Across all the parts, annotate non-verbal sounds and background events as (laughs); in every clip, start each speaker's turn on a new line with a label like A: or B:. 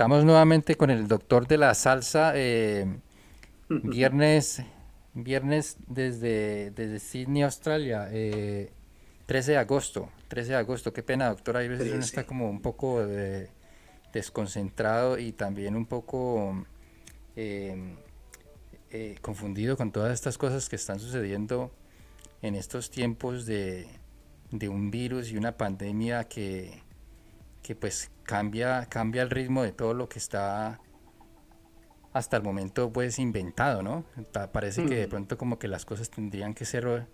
A: Eh, estamos nuevamente con el doctor de la salsa. Eh, (laughs) viernes, viernes desde, desde Sydney, Australia. 13 eh, de agosto. 13 de agosto. Qué pena, doctor. Hay veces uno está como un poco desconcentrado y también un poco confundido con todas estas cosas que están sucediendo en estos tiempos de, de un virus y una pandemia que que pues cambia, cambia el ritmo de todo lo que está hasta el momento pues inventado, ¿no? Parece que de pronto como que las cosas tendrían que ser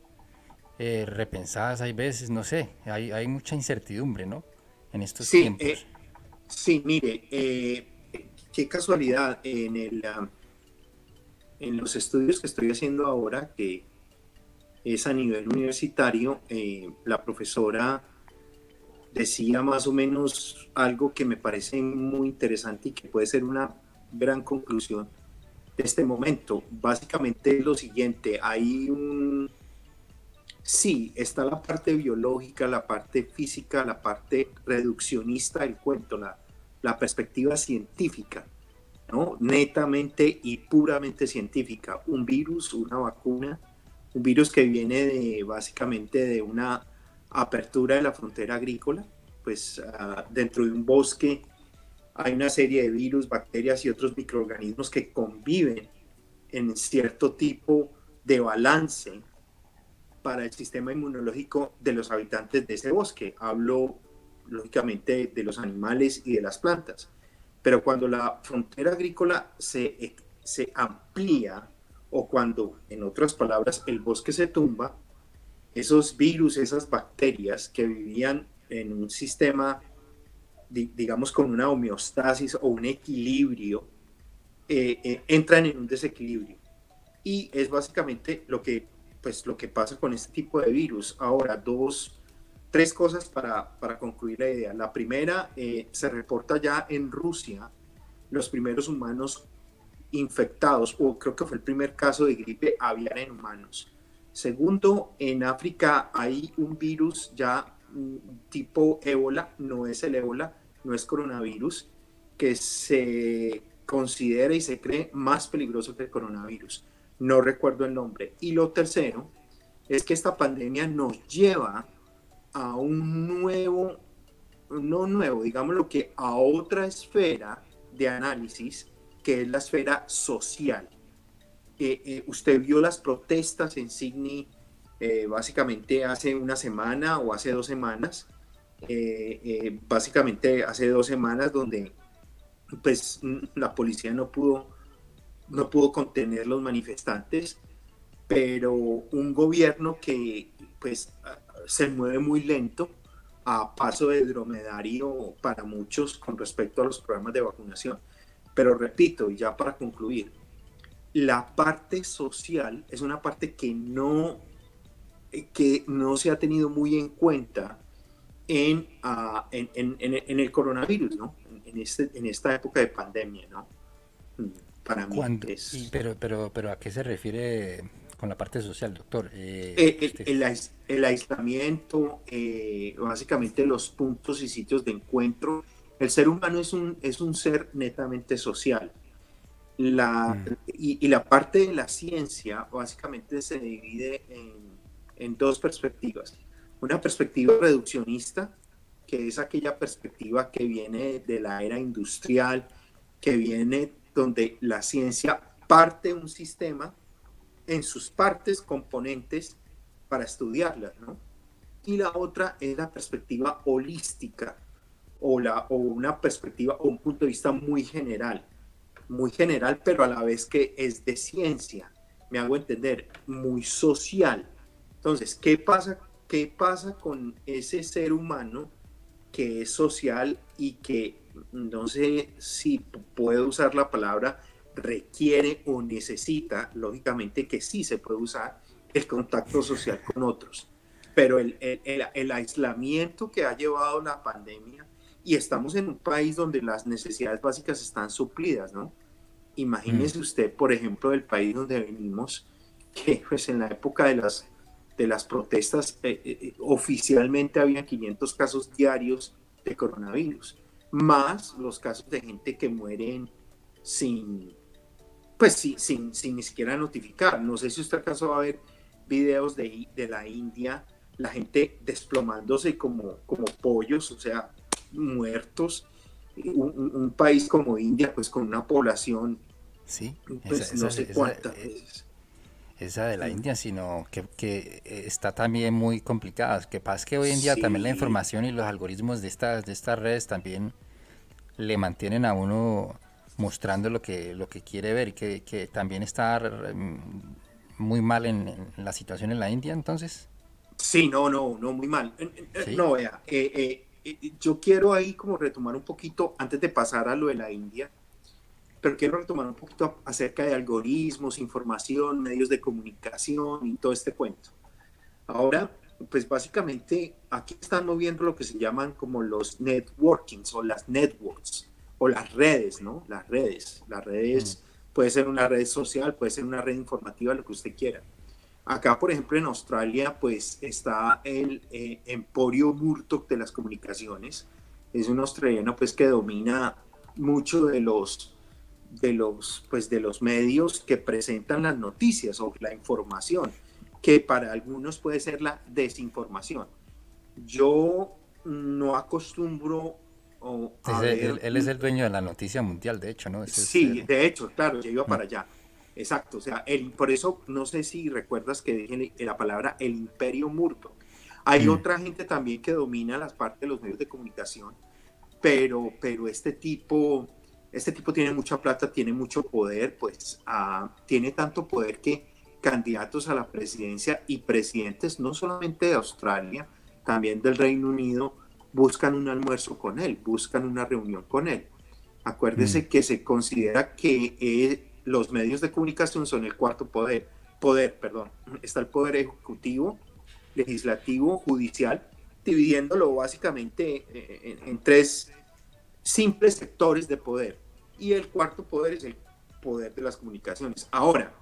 A: eh, repensadas hay veces, no sé, hay, hay mucha incertidumbre, ¿no? En estos tiempos.
B: Eh, sí, mire, eh, qué casualidad, en, el, en los estudios que estoy haciendo ahora, que es a nivel universitario, la profesora decía más o menos algo que me parece muy interesante y que puede ser una gran conclusión de este momento. Básicamente lo siguiente, hay un... Sí, está la parte biológica, la parte física, la parte reduccionista del cuento, la, la perspectiva científica, ¿no? Netamente y puramente científica. Un virus, una vacuna, un virus que viene de básicamente de una apertura de la frontera agrícola, pues ah, dentro de un bosque hay una serie de virus, bacterias y otros microorganismos que conviven en cierto tipo de balance para el sistema inmunológico de los habitantes de ese bosque. Hablo lógicamente de los animales y de las plantas. Pero cuando la frontera agrícola se, se amplía o cuando, en otras palabras, el bosque se tumba, esos virus, esas bacterias que vivían en un sistema, digamos, con una homeostasis o un equilibrio, eh, eh, entran en un desequilibrio. Y es básicamente lo que, pues, lo que pasa con este tipo de virus. Ahora, dos, tres cosas para, para concluir la idea. La primera, eh, se reporta ya en Rusia los primeros humanos infectados, o creo que fue el primer caso de gripe aviar en humanos. Segundo, en África hay un virus ya mm, tipo ébola, no es el ébola, no es coronavirus, que se considera y se cree más peligroso que el coronavirus. No recuerdo el nombre. Y lo tercero es que esta pandemia nos lleva a un nuevo, no nuevo, digámoslo que a otra esfera de análisis, que es la esfera social. Eh, usted vio las protestas en Sydney eh, básicamente hace una semana o hace dos semanas, eh, básicamente hace dos semanas donde pues la policía no pudo, no pudo contener los manifestantes, pero un gobierno que pues se mueve muy lento a paso de dromedario para muchos con respecto a los programas de vacunación. Pero repito, ya para concluir, la parte social es una parte que no, eh, que no se ha tenido muy en cuenta en, ah, en, en, el coronavirus, ¿no? En, este, en esta época de pandemia, ¿no?
A: Mm, para mí es... Pero, pero, pero ¿a qué se refiere con la parte social, doctor?
B: Eh, eh, este el, el, aislamiento, básicamente los puntos y sitios de encuentro. El ser humano es un, es un ser netamente social. La, mm. y, la parte de la ciencia básicamente se divide en, dos perspectivas. Una perspectiva reduccionista, que es aquella perspectiva que viene de la era industrial, que viene donde la ciencia parte un sistema en sus partes, componentes, para estudiarlas, Y la otra es la perspectiva holística, o, la, o una perspectiva o un punto de vista muy general muy general, pero a la vez que es de ciencia, me hago entender, muy social. Entonces, ¿qué pasa, qué pasa con ese ser humano que es social y que, no sé si puedo usar la palabra, requiere o necesita, lógicamente que sí se puede usar, el contacto social con otros. Pero el, el, el aislamiento que ha llevado la pandemia y estamos en un país donde las necesidades básicas están suplidas, ¿no? Imagínese mm. usted, por ejemplo, del país donde venimos, que pues en la época de las, de las protestas eh, eh, eh, oficialmente había 500 casos diarios de coronavirus. más los casos de gente que mueren sin, pues sí, sin, sin ni siquiera notificar. No sé si usted acaso va a ver videos de, de la India, la gente desplomándose como, como pollos, o sea, muertos. Un, país como India, pues con una población,
A: sí,
B: pues no sé cuántas
A: esa de la India, sino que, que, está también muy complicada. Que pasa que hoy en día también la información y los algoritmos de estas, de estas redes también le mantienen a uno mostrando lo que, lo que quiere ver y que, que también está muy mal en, la situación en la India, entonces.
B: Sí, no, no, no, muy mal. No, vea, eh, eh, yo quiero ahí como retomar un poquito, antes de pasar a lo de la India, pero quiero retomar un poquito acerca de algoritmos, información, medios de comunicación y todo este cuento. Ahora, pues básicamente aquí están moviendo lo que se llaman como los networkings o las networks o las redes, ¿no? Las redes. Las redes mm. puede ser una red social, puede ser una red informativa, lo que usted quiera. Acá, por ejemplo, en Australia, pues está el eh, Emporio Murdoch de las comunicaciones. Es un australiano, pues, que domina mucho de los, de los, pues, de los medios que presentan las noticias o la información, que para algunos puede ser la desinformación. Yo no acostumbro
A: él, es el dueño de la noticia mundial, de hecho, ¿no?
B: sí, de hecho, claro, ya iba mm. para allá. Exacto, o sea, el, por eso no sé si recuerdas que dije la palabra el imperio murto. Hay mm. otra gente también que domina las partes de los medios de comunicación, pero, pero este tipo, este tipo tiene mucha plata, tiene mucho poder, pues ah, tiene tanto poder que candidatos a la presidencia y presidentes no solamente de Australia, también del Reino Unido, buscan un almuerzo con él, buscan una reunión con él. Acuérdese mm. que se considera que eh, los medios de comunicación son el cuarto poder. Poder, perdón. (clears throat) Está el poder ejecutivo, legislativo, judicial, dividiéndolo básicamente eh, en, tres simples sectores de poder. Y el cuarto poder es el poder de las comunicaciones. Ahora,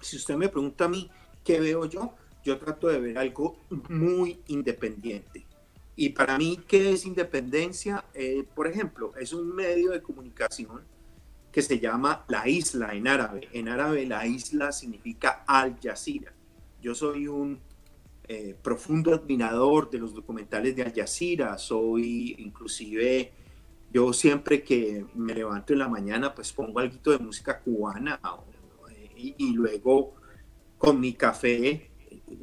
B: si usted me pregunta a mí qué veo yo, yo trato de ver algo muy independiente. Y para mí, ¿qué es independencia? Eh, por ejemplo, es un medio de comunicación que se llama La Isla en árabe. En árabe la isla significa Al Jazeera. Yo soy un eh, profundo admirador de los documentales de Al Jazeera. Soy inclusive, yo siempre que me levanto en la mañana, pues pongo algo de música cubana y, y luego con mi café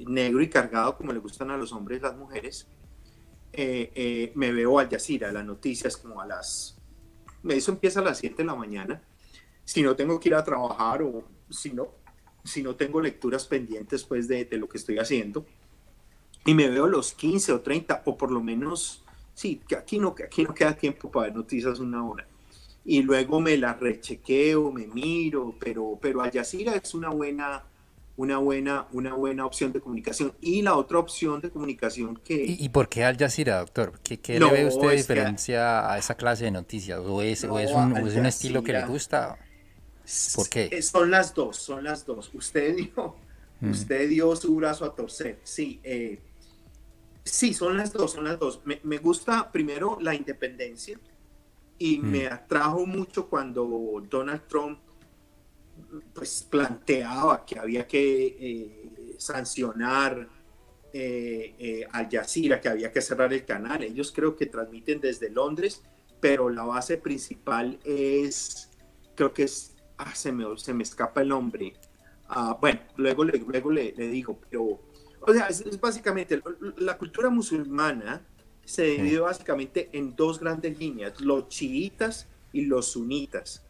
B: negro y cargado como le gustan a los hombres y las mujeres, eh, eh, me veo Al Jazeera, las noticias como a las... Eso empieza a las 7 de la mañana. Si no tengo que ir a trabajar o si no, si no tengo lecturas pendientes pues de, de lo que estoy haciendo. Y me veo los 15 o 30 o por lo menos, sí, que aquí no, que aquí no queda tiempo para ver noticias una hora. Y luego me las rechequeo, me miro, pero, pero Al Jazeera es una buena una buena, una buena opción de comunicación. Y la otra opción de comunicación que...
A: ¿Y, por qué Al Jazeera, doctor? ¿Qué, qué le ve usted de diferencia a esa clase de noticias? ¿O es, o es, un, un, estilo que le gusta? ¿Por qué?
B: Son las dos, son las dos. Usted (laughs) dio, mm. usted dio su brazo a torcer. Sí, eh, sí, son las dos, son las dos. Me, me gusta primero la independencia y mm. me atrajo mucho cuando Donald Trump pues planteaba que había que eh, sancionar eh, eh, Al Jazeera, que había que cerrar el canal. Ellos creo que transmiten desde Londres, pero la base principal es, creo que es, ah, se, me, se me escapa el nombre. Ah, bueno, luego, le, luego le, digo, pero, o sea, es, básicamente la cultura musulmana se divide básicamente en dos grandes líneas, los chiitas y los sunitas.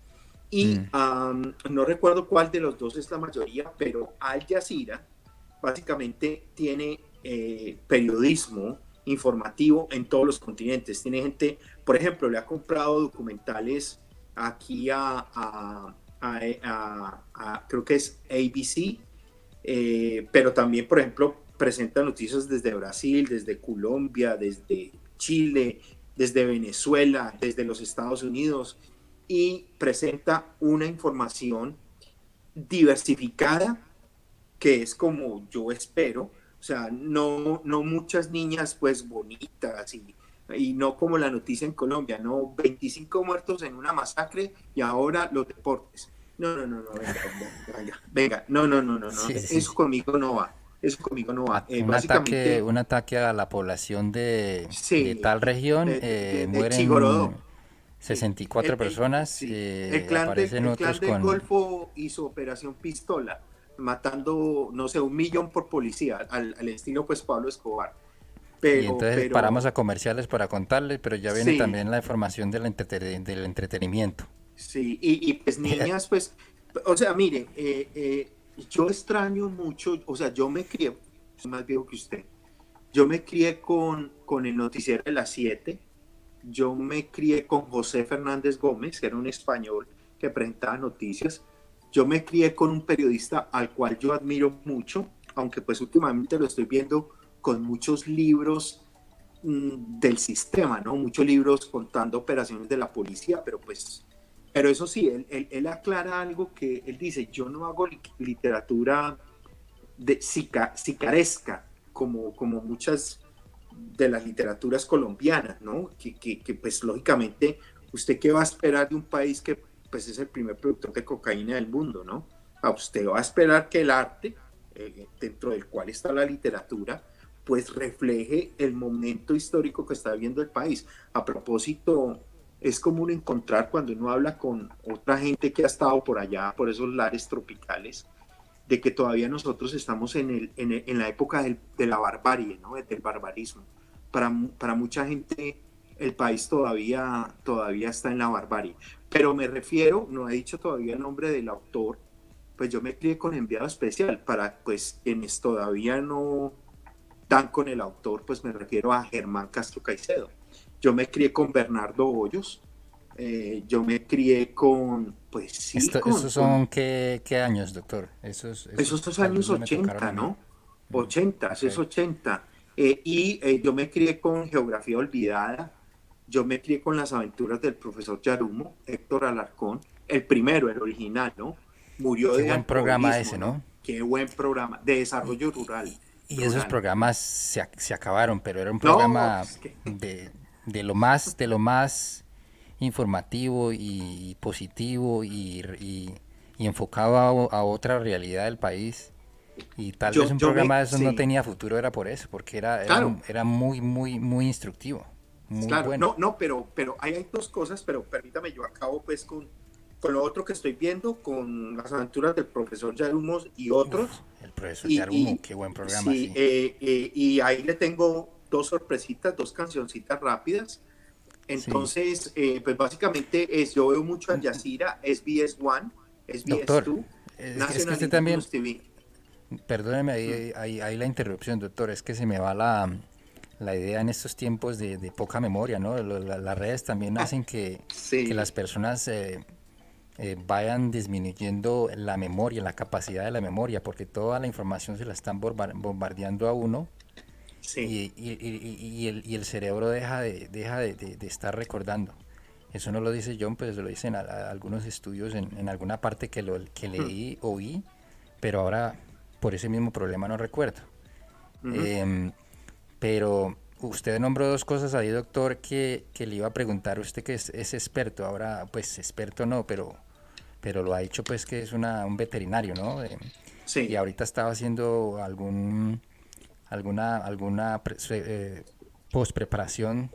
B: Y mm. no recuerdo cuál de los dos es la mayoría, pero Al Jazeera básicamente tiene eh, periodismo informativo en todos los continentes. Tiene gente, por ejemplo, le ha comprado documentales aquí a, a, creo que es ABC, eh, pero también, por ejemplo, presenta noticias desde Brasil, desde Colombia, desde Chile, desde Venezuela, desde los Estados Unidos y presenta una información diversificada, que es como yo espero, o sea, no, no muchas niñas pues bonitas y y no como la noticia en Colombia, no 25 muertos en una masacre y ahora los deportes. No, no, no, no, venga, venga, venga, no, no, no, no, no, eso conmigo no va. Eso conmigo no va.
A: Eh, un, ataque, un ataque a la población de, tal región, eh, mueren 64 personas.
B: Eh, el clan, del Golfo hizo operación pistola, matando, no sé, un millón por policía, al, estilo pues Pablo Escobar.
A: y entonces paramos a comerciales para contarles, pero ya viene también la información del, del entretenimiento.
B: Sí, y, pues (laughs) niñas, pues, o sea, mire, eh, eh, yo extraño mucho, o sea, yo me crié, soy más viejo que usted, yo me crié con, con el noticiero de las 7, yo me crié con José Fernández Gómez, que era un español que presentaba noticias, yo me crié con un periodista al cual yo admiro mucho, aunque pues últimamente lo estoy viendo con muchos libros mm, del sistema, ¿no? Muchos libros contando operaciones de la policía, pero pues pero eso sí, él, aclara algo que él dice, yo no hago literatura de sicaresca, como, como muchas de las literaturas colombianas, ¿no? Que, que, pues lógicamente, ¿usted qué va a esperar de un país que pues es el primer productor de cocaína del mundo, ¿no? A usted va a esperar que el arte, eh, dentro del cual está la literatura, pues refleje el momento histórico que está viviendo el país. A propósito, es común encontrar cuando uno habla con otra gente que ha estado por allá, por esos lares tropicales, de que todavía nosotros estamos en, el, en, la época de la barbarie, ¿no? del barbarismo. Para, para mucha gente el país todavía, todavía está en la barbarie. Pero me refiero, no he dicho todavía el nombre del autor, pues yo me crié con enviado especial para pues quienes todavía no dan con el autor, pues me refiero a Germán Castro Caicedo yo me crié con Bernardo Hoyos, eh, yo me crié con, pues sí.
A: ¿Esos son Qué, qué, años, doctor?
B: Esos, esos, esos años 80, ¿no? 80, es 80. Eh, y eh, yo me crié con Geografía Olvidada, yo me crié con las aventuras del profesor Yarumo, Héctor Alarcón, el primero, el original, ¿no? Murió
A: Qué buen programa ese, ¿no?
B: Qué buen programa, de desarrollo rural.
A: Y esos programas se, se, acabaron, pero era un programa de, de lo más, de lo más informativo y positivo y, enfocado a, otra realidad del país. Y tal vez un programa de esos no tenía futuro, era por eso, porque era, era, muy, muy, muy instructivo. Muy
B: bueno. no, no, pero, pero hay, dos cosas, pero permítame, yo acabo pues con, con lo otro que estoy viendo, con las aventuras del profesor Yarumos y otros.
A: el profesor Yarumo, qué buen programa.
B: Sí, eh, eh, y ahí le tengo dos sorpresitas, dos cancioncitas rápidas. Entonces, eh, pues básicamente es, yo veo mucho a Yacira, SBS One, SBS
A: doctor, 2, es, que usted también, Perdóneme ahí, ahí, la interrupción, doctor, es que se me va la, la idea en estos tiempos de, poca memoria, ¿no? las redes también hacen que, que las personas eh, eh, vayan disminuyendo la memoria, la capacidad de la memoria, porque toda la información se la están bombardeando a uno y, y, el, y, el, cerebro deja, de, deja de, estar recordando. Eso no lo dice John, pero lo dicen algunos estudios en, en, alguna parte que, lo, que leí, hmm. oí, pero ahora por ese mismo problema no recuerdo. Em, pero usted nombró dos cosas ahí, doctor, que, que, le iba a preguntar. Usted que es, es, experto, ahora pues experto no, pero, pero lo ha dicho pues que es una, un veterinario, ¿no? sí. Y ahorita estaba haciendo algún alguna, alguna eh, post-preparación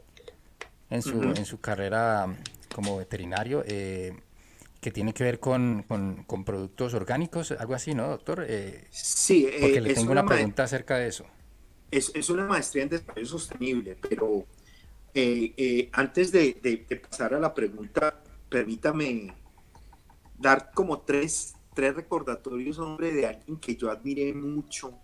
A: en su, en su carrera como veterinario eh, que tiene que ver con, con, productos orgánicos, algo así, ¿no, doctor?
B: Eh, sí,
A: porque le tengo una, pregunta acerca de eso.
B: Es, es, una maestría en desarrollo sostenible, pero antes de, de, pasar a la pregunta, permítame dar como tres, tres recordatorios, hombre, de alguien que yo admiré mucho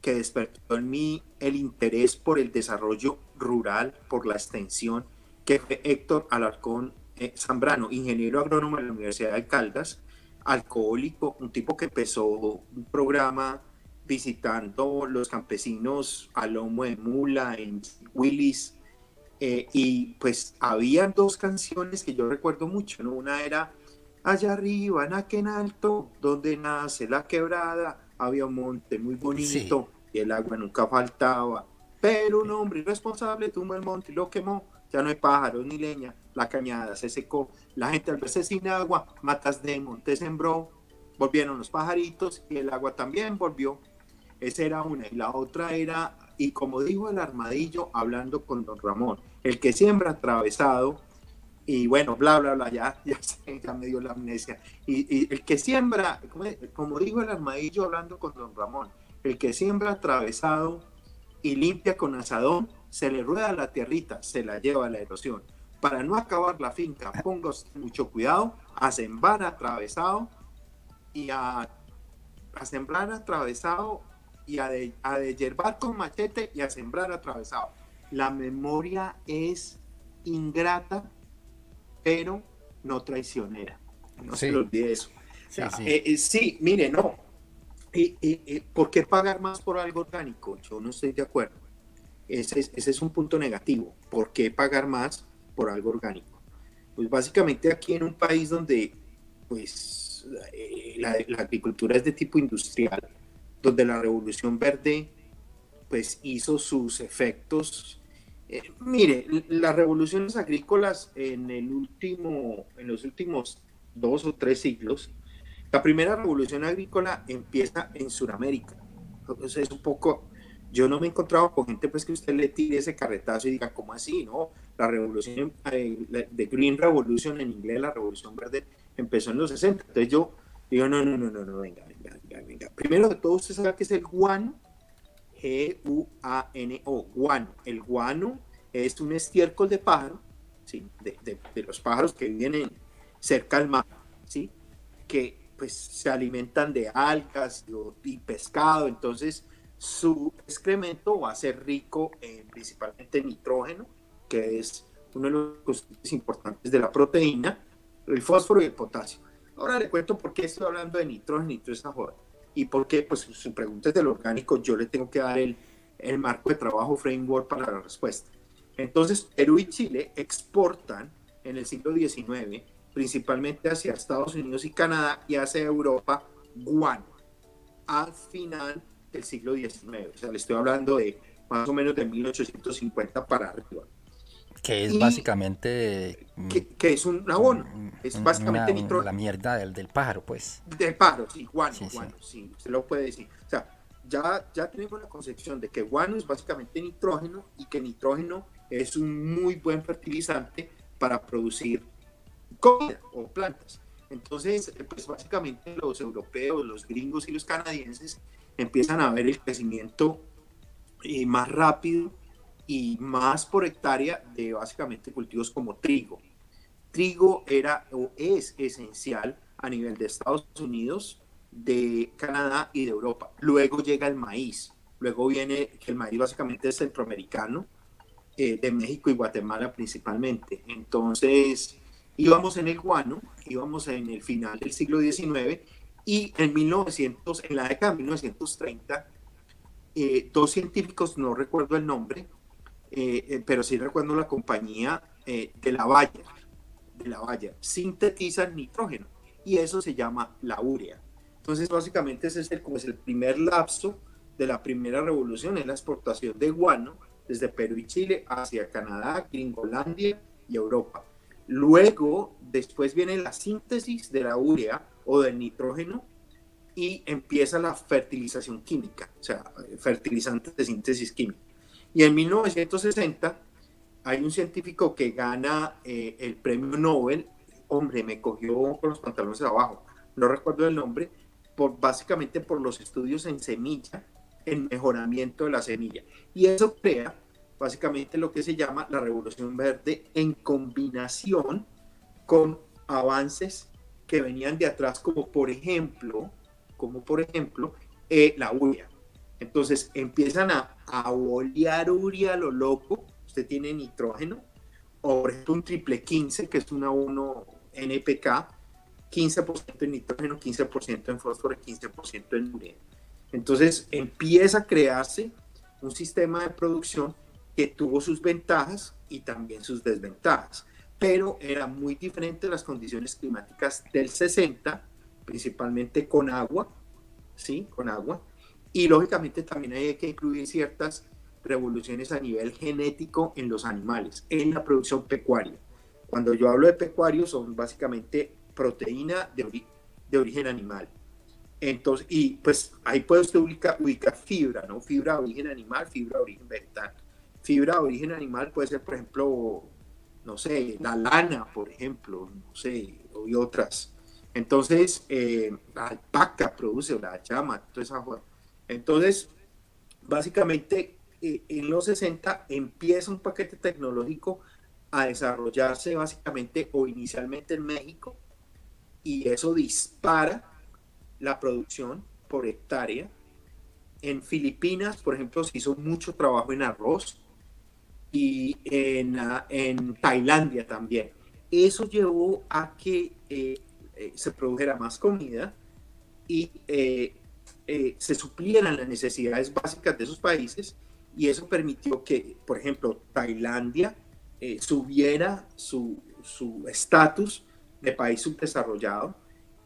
B: que despertó en mí el interés por el desarrollo rural, por la extensión, que fue Héctor Alarcón eh, Zambrano, ingeniero agrónomo de la Universidad de Caldas, alcohólico, un tipo que empezó un programa visitando los campesinos a lomo de mula en Willis. Eh, y pues había dos canciones que yo recuerdo mucho, ¿no? Una era Allá arriba, en aquel alto, donde nace la quebrada, había un monte muy bonito y el agua nunca faltaba. Pero un hombre irresponsable tumbó el monte y lo quemó. Ya no hay pájaros ni leña, la cañada se secó, la gente al verse sin agua, matas de monte sembró, volvieron los pajaritos y el agua también volvió. Esa era una. Y la otra era, y como dijo el armadillo hablando con don Ramón, el que siembra atravesado, y bueno, bla, bla, bla, ya, (laughs) ya, ya me dio la amnesia. Y, el que siembra, como, como dijo el armadillo hablando con don Ramón, el que siembra atravesado y limpia con asadón, se le rueda la tierrita, se la lleva a la erosión. Para no acabar la finca, (laughs) ponga mucho cuidado a sembrar atravesado y a, a sembrar atravesado y a, de, a con machete y a sembrar atravesado. La memoria es ingrata, pero no traicionera. No se lo olvide eso. Sí, eh, eh, sí. mire, no. y ¿Por qué pagar más por algo orgánico? Yo no estoy de acuerdo. Ese es, ese es un punto negativo. ¿Por qué pagar más por algo orgánico? Pues básicamente aquí en un país donde pues eh, la, agricultura es de tipo industrial, donde la revolución verde pues hizo sus efectos. Eh, mire, las revoluciones agrícolas en el último, en los últimos dos o tres siglos, la primera revolución agrícola empieza en Sudamérica. Entonces es un poco, yo no me he encontrado con gente pues que usted le tire ese carretazo y diga, ¿cómo así? No, la revolución eh, de Green Revolution en inglés, la revolución verde, empezó en los 60. Entonces yo digo, no, no, no, no, no, venga, venga, venga, venga. Primero de todo, usted sabe que es el guano, G-U-A-N-O, guano. El guano es un estiércol de pájaro, ¿sí? De, los pájaros que viven cerca al mar, ¿sí? Que pues se alimentan de algas y, pescado, entonces su excremento va a ser rico en principalmente nitrógeno, que es uno de los componentes importantes de la proteína, el fósforo y el potasio. Ahora le cuento por qué estoy hablando de nitrógeno y toda esa joda. Y por qué, pues su pregunta es del orgánico, yo le tengo que dar el, el marco de trabajo framework para la respuesta. Entonces, Perú y Chile exportan en el siglo XIX, principalmente hacia Estados Unidos y Canadá y hacia Europa, guano, al final del siglo XIX. O sea, le estoy hablando de más o menos de 1850 para arriba.
A: Que es básicamente...
B: Que, es un abono. Es básicamente
A: nitrógeno. La mierda del, del, pájaro, pues.
B: Del pájaro, sí, guano, guano, sí. usted lo puede decir. O sea, ya, ya tenemos la concepción de que guano es básicamente nitrógeno y que nitrógeno es un muy buen fertilizante para producir comida o plantas. Entonces, pues básicamente los europeos, los gringos y los canadienses empiezan a ver el crecimiento eh, más rápido y más por hectárea de básicamente cultivos como trigo. Trigo era o es esencial a nivel de Estados Unidos, de Canadá y de Europa. Luego llega el maíz. Luego viene que el maíz básicamente es centroamericano, eh, de México y Guatemala principalmente. Entonces, íbamos en el guano, íbamos en el final del siglo XIX y en 1900, en la década de 1930, eh, dos científicos, no recuerdo el nombre, eh, eh, pero sí recuerdo la compañía eh, de la valla, de la valla, sintetizan nitrógeno y eso se llama la urea. Entonces, básicamente ese es el, como es el primer lapso de la primera revolución, en la exportación de guano desde Perú y Chile hacia Canadá, Gringolandia y Europa. Luego, después viene la síntesis de la urea o del nitrógeno y empieza la fertilización química, o sea, fertilizantes de síntesis química. Y en 1960 hay un científico que gana eh, el premio Nobel, hombre, me cogió con los pantalones abajo, no recuerdo el nombre, por, básicamente por los estudios en semilla, en mejoramiento de la semilla. Y eso crea básicamente lo que se llama la revolución verde en combinación con avances que venían de atrás, como por ejemplo, como por ejemplo, eh, la urea. Entonces empiezan a, a olear urea a lo loco. Usted tiene nitrógeno, o por ejemplo un triple 15, que es una 1 NPK, 15% en nitrógeno, 15% en fósforo y 15% en urea. Entonces empieza a crearse un sistema de producción que tuvo sus ventajas y también sus desventajas, pero era muy diferente las condiciones climáticas del 60, principalmente con agua, ¿sí? Con agua, y lógicamente también hay que incluir ciertas revoluciones a nivel genético en los animales, en la producción pecuaria. Cuando yo hablo de pecuario son básicamente proteína de, de origen animal. Entonces, y pues ahí puede usted ubicar, ubicar, fibra, ¿no? Fibra de origen animal, fibra de origen vegetal. Fibra de origen animal puede ser, por ejemplo, no sé, la lana, por ejemplo, no sé, y otras. Entonces, eh, la alpaca produce, la llama, toda esa Entonces, básicamente, eh, en los 60 empieza un paquete tecnológico a desarrollarse básicamente o inicialmente en México y eso dispara la producción por hectárea. En Filipinas, por ejemplo, se hizo mucho trabajo en arroz y en, ah, en Tailandia también. Eso llevó a que eh, eh, se produjera más comida y se suplieran las necesidades básicas de esos países y eso permitió que, por ejemplo, Tailandia subiera su estatus de país subdesarrollado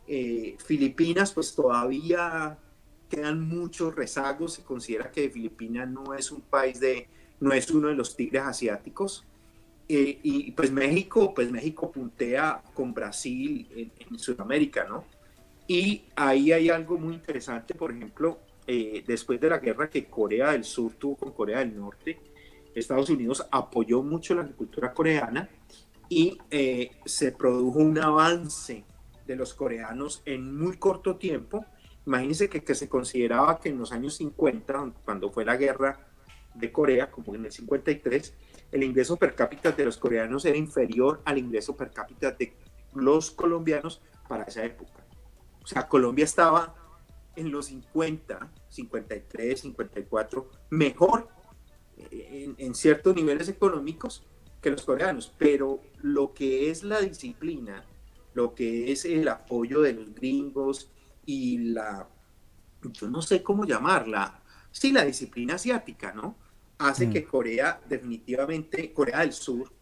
B: eh, Filipinas, pues todavía quedan muchos rezagos. Se considera que Filipinas no es un país de, no es uno de los tigres asiáticos. Eh, y pues México, pues México puntea con Brasil en, Sudamérica, ¿no? Y ahí hay algo muy interesante, por ejemplo, eh, después de la guerra que Corea del Sur tuvo con Corea del Norte, Estados Unidos apoyó mucho la agricultura coreana y se produjo un avance de los coreanos en muy corto tiempo. Imagínense que, que se consideraba que en los años 50, cuando fue la guerra de Corea, como en el 53, el ingreso per cápita de los coreanos era inferior al ingreso per cápita de los colombianos para esa época. O sea, Colombia estaba en los 50, 53, 54, mejor eh, en, en, ciertos niveles económicos que los coreanos, pero lo que es la disciplina lo que es el apoyo de los gringos y la, yo no sé cómo llamarla, sí, la disciplina asiática, ¿no? Hace mm. que Corea definitivamente, Corea del Sur,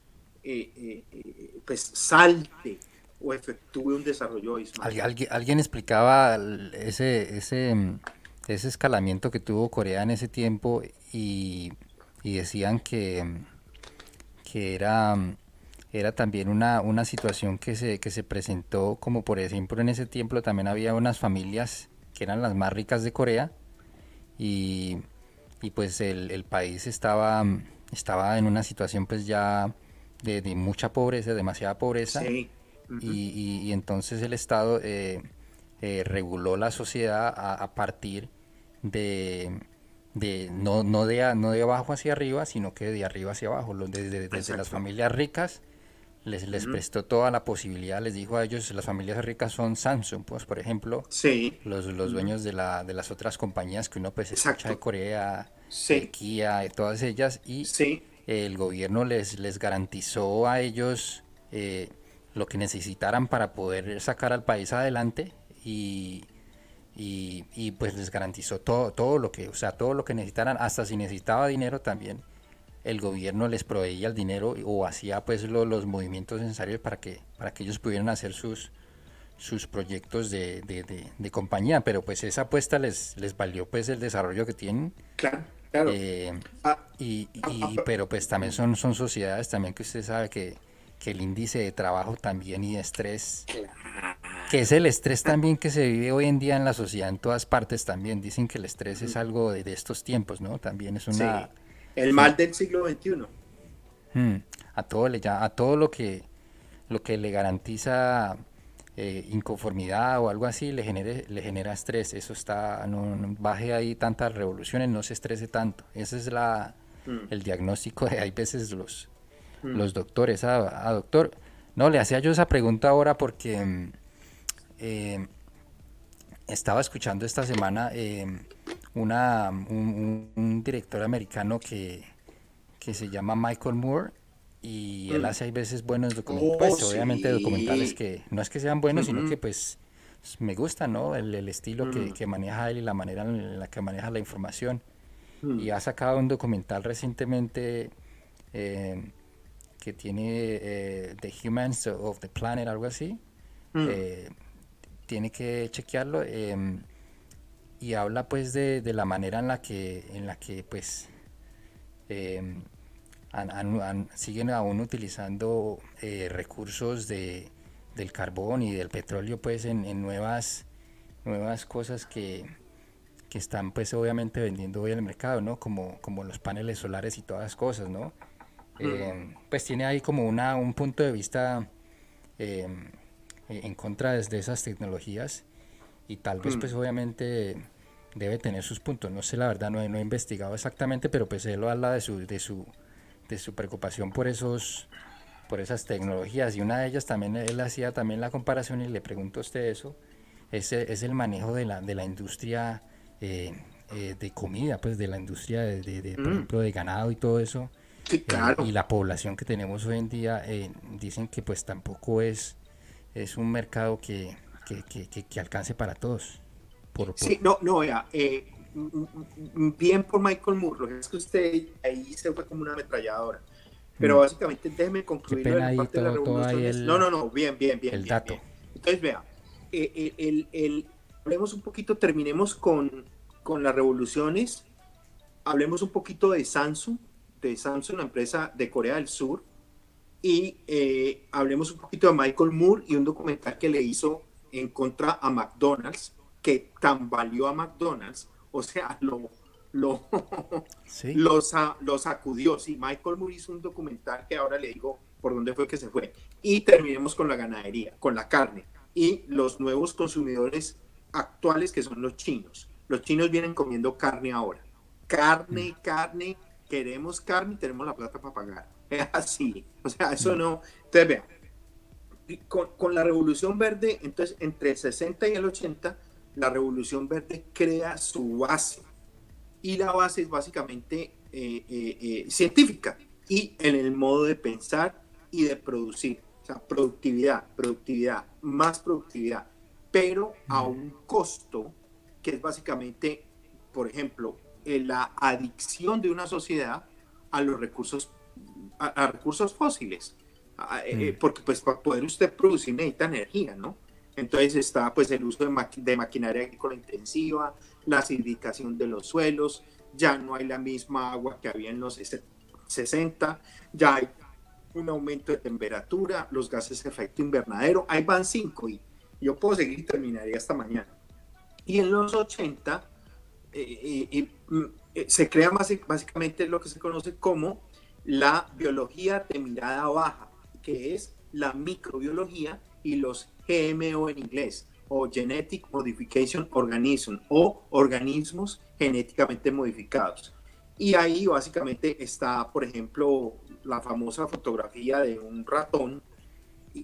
B: eh, eh, eh, pues salte o efectúe un desarrollo
A: ¿Alguien, alguien explicaba ese, ese, ese escalamiento que tuvo Corea en ese tiempo y, y decían que, que era era también una, una situación que se, que se presentó, como por ejemplo en ese tiempo también había unas familias que eran las más ricas de Corea y, y pues el, el, país estaba, estaba en una situación pues ya de, de mucha pobreza, demasiada pobreza y, y, entonces el Estado eh, eh, reguló la sociedad a, a partir de, de no, no, de, no de abajo hacia arriba, sino que de arriba hacia abajo, desde, desde las familias ricas les, les prestó toda la posibilidad, les dijo a ellos, las familias ricas son Samsung, pues por ejemplo,
B: sí.
A: los, los dueños de, la, de las otras compañías que uno pues escucha de Corea, sí. Kia, todas ellas, y
B: sí.
A: el gobierno les, les garantizó a ellos eh, lo que necesitaran para poder sacar al país adelante y, y, y, pues les garantizó todo, todo lo que, o sea, todo lo que necesitaran, hasta si necesitaba dinero también el gobierno les proveía el dinero o hacía pues los movimientos necesarios para que, para que ellos pudieran hacer sus, sus proyectos de, de, compañía, pero pues esa apuesta les, les valió pues el desarrollo que tienen.
B: Claro, claro.
A: Eh, ah, y, ah, ah, pero pues también son, son sociedades también que usted sabe que, que el índice de trabajo también y de estrés, que es el estrés también que se vive hoy en día en la sociedad en todas partes también, dicen que el estrés es algo de, estos tiempos, ¿no? También es una...
B: El mal del siglo XXI.
A: Hmm. A todo le a todo lo que lo que le garantiza eh, inconformidad o algo así le genere, le genera estrés. Eso está, no, baje ahí tantas revoluciones, no se estrese tanto. Ese es la el diagnóstico de hay veces los hmm. los doctores. A, ah, ah, doctor, no le hacía yo esa pregunta ahora porque mm, eh, estaba escuchando esta semana eh, una, un, director americano que, que, se llama Michael Moore y él mm. hace hay veces buenos documentales, pues, oh, obviamente documentales que no es que sean buenos, sino que pues me gusta, ¿no? El, el estilo que, mm. que, maneja él y la manera en la que maneja la información. Mm. Y ha sacado un documental recientemente eh, que tiene eh, The Humans of the Planet, algo así. Eh, tiene que chequearlo. Em, y habla pues de, de, la manera en la que, en la que pues em, siguen aún utilizando eh, recursos de, del carbón y del petróleo pues en, nuevas, nuevas cosas que, que, están pues obviamente vendiendo hoy en el mercado, ¿no? Como, como los paneles solares y todas las cosas, ¿no? Em, pues tiene ahí como una, un punto de vista em, en contra de esas tecnologías y tal vez pues mm. obviamente debe tener sus puntos. No sé la verdad, no he, no he investigado exactamente, pero pues él habla de su, de su, de su preocupación por esos por esas tecnologías y una de ellas también él hacía también la comparación y le pregunto a usted eso es, es el manejo de la, de la industria eh, eh, de comida pues de la industria de, de, por mm. ejemplo de ganado y todo eso
B: sí, claro.
A: y la población que tenemos hoy en día dicen que pues tampoco es es un mercado que, que, alcance para todos.
B: Por, Sí, no, no, vea, eh, bien por Michael Moore, es que usted ahí se fue como una ametralladora. Pero mm. básicamente, déjeme concluir
A: la parte de la revolución.
B: no, no, no, bien, bien, bien.
A: El dato.
B: Entonces, vea, eh, el, el, hablemos un poquito, terminemos con, con las revoluciones, hablemos un poquito de Samsung, de Samsung, una empresa de Corea del Sur, y eh, hablemos un poquito de Michael Moore y un documental que le hizo en contra a McDonald's, que tambaleó a McDonald's, o sea, lo, lo, (laughs) lo, sacudió. Sí, Michael Moore hizo un documental que ahora le digo por dónde fue que se fue. Y terminemos con la ganadería, con la carne y los nuevos consumidores actuales que son los chinos. Los chinos vienen comiendo carne ahora. Carne, mm. carne, queremos carne y tenemos la plata para pagar (laughs) es así. O sea, eso no. Entonces, vean, con, con, la Revolución Verde, entonces, entre el 60 y el 80, la Revolución Verde crea su base. Y la base es básicamente eh, eh, eh, científica y en el modo de pensar y de producir. O sea, productividad, productividad, más productividad, pero a un costo que es básicamente, por ejemplo, la adicción de una sociedad a los recursos a, recursos fósiles, eh, mm. porque pues para poder usted producir necesita energía, ¿no? Entonces está pues el uso de, de maquinaria agrícola intensiva, la acidificación de los suelos, ya no hay la misma agua que había en los 60, ya hay un aumento de temperatura, los gases de efecto invernadero, ahí van cinco y yo puedo seguir y terminaría hasta mañana. Y en los 80 eh, eh, mm, se crea básicamente lo que se conoce como la biología de mirada baja, que es la microbiología y los GMO en inglés, o Genetic Modification Organism, o organismos genéticamente modificados. Y ahí básicamente está, por ejemplo, la famosa fotografía de un ratón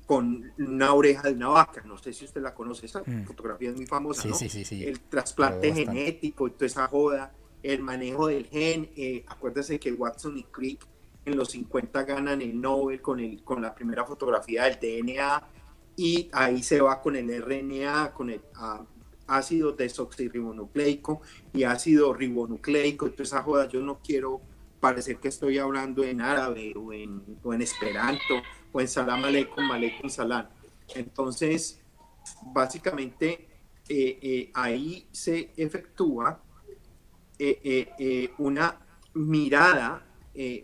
B: con una oreja de una vaca. No sé si usted la conoce, esa mm. fotografía es muy famosa.
A: Sí, sí, sí,
B: el trasplante genético y toda esa joda, el manejo del gen. Eh, acuérdese que Watson y Crick en los 50 ganan el Nobel con, el, con la primera fotografía del DNA y ahí se va con el RNA, con el ácido desoxirribonucleico y ácido ribonucleico. Entonces, esa joda, yo no quiero parecer que estoy hablando en árabe o en, o en esperanto o en salam aleikum, aleikum salam. Entonces, básicamente, eh, eh, ahí se efectúa eh, una mirada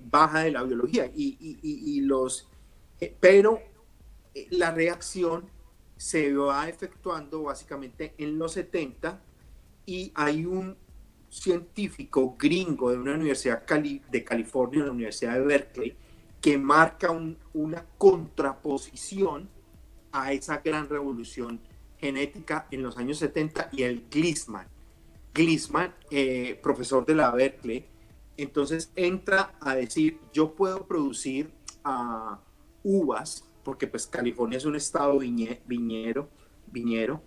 B: baja de la biología. Y, los, pero la reacción se va efectuando básicamente en los 70 y hay un científico gringo de una universidad de California, la Universidad de Berkeley, que marca una contraposición a esa gran revolución genética en los años 70 y el Glisman. Glisman, profesor de la Berkeley, entonces entra a decir, yo puedo producir uh, uvas, porque pues California es un estado viñero, viñero,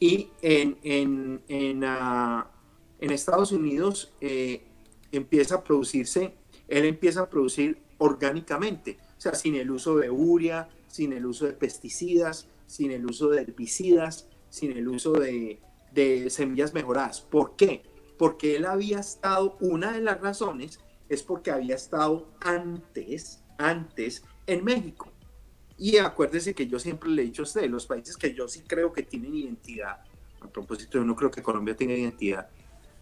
B: y en, en, en, en Estados Unidos eh, empieza a producirse, él empieza a producir orgánicamente, o sea, sin el uso de urea, sin el uso de pesticidas, sin el uso de herbicidas, sin el uso de, semillas mejoradas. ¿Por qué? porque él había estado, una de las razones es porque había estado antes, antes en México. Y acuérdese que yo siempre le he dicho a usted, los países que yo sí creo que tienen identidad, a propósito, yo no creo que Colombia tenga identidad,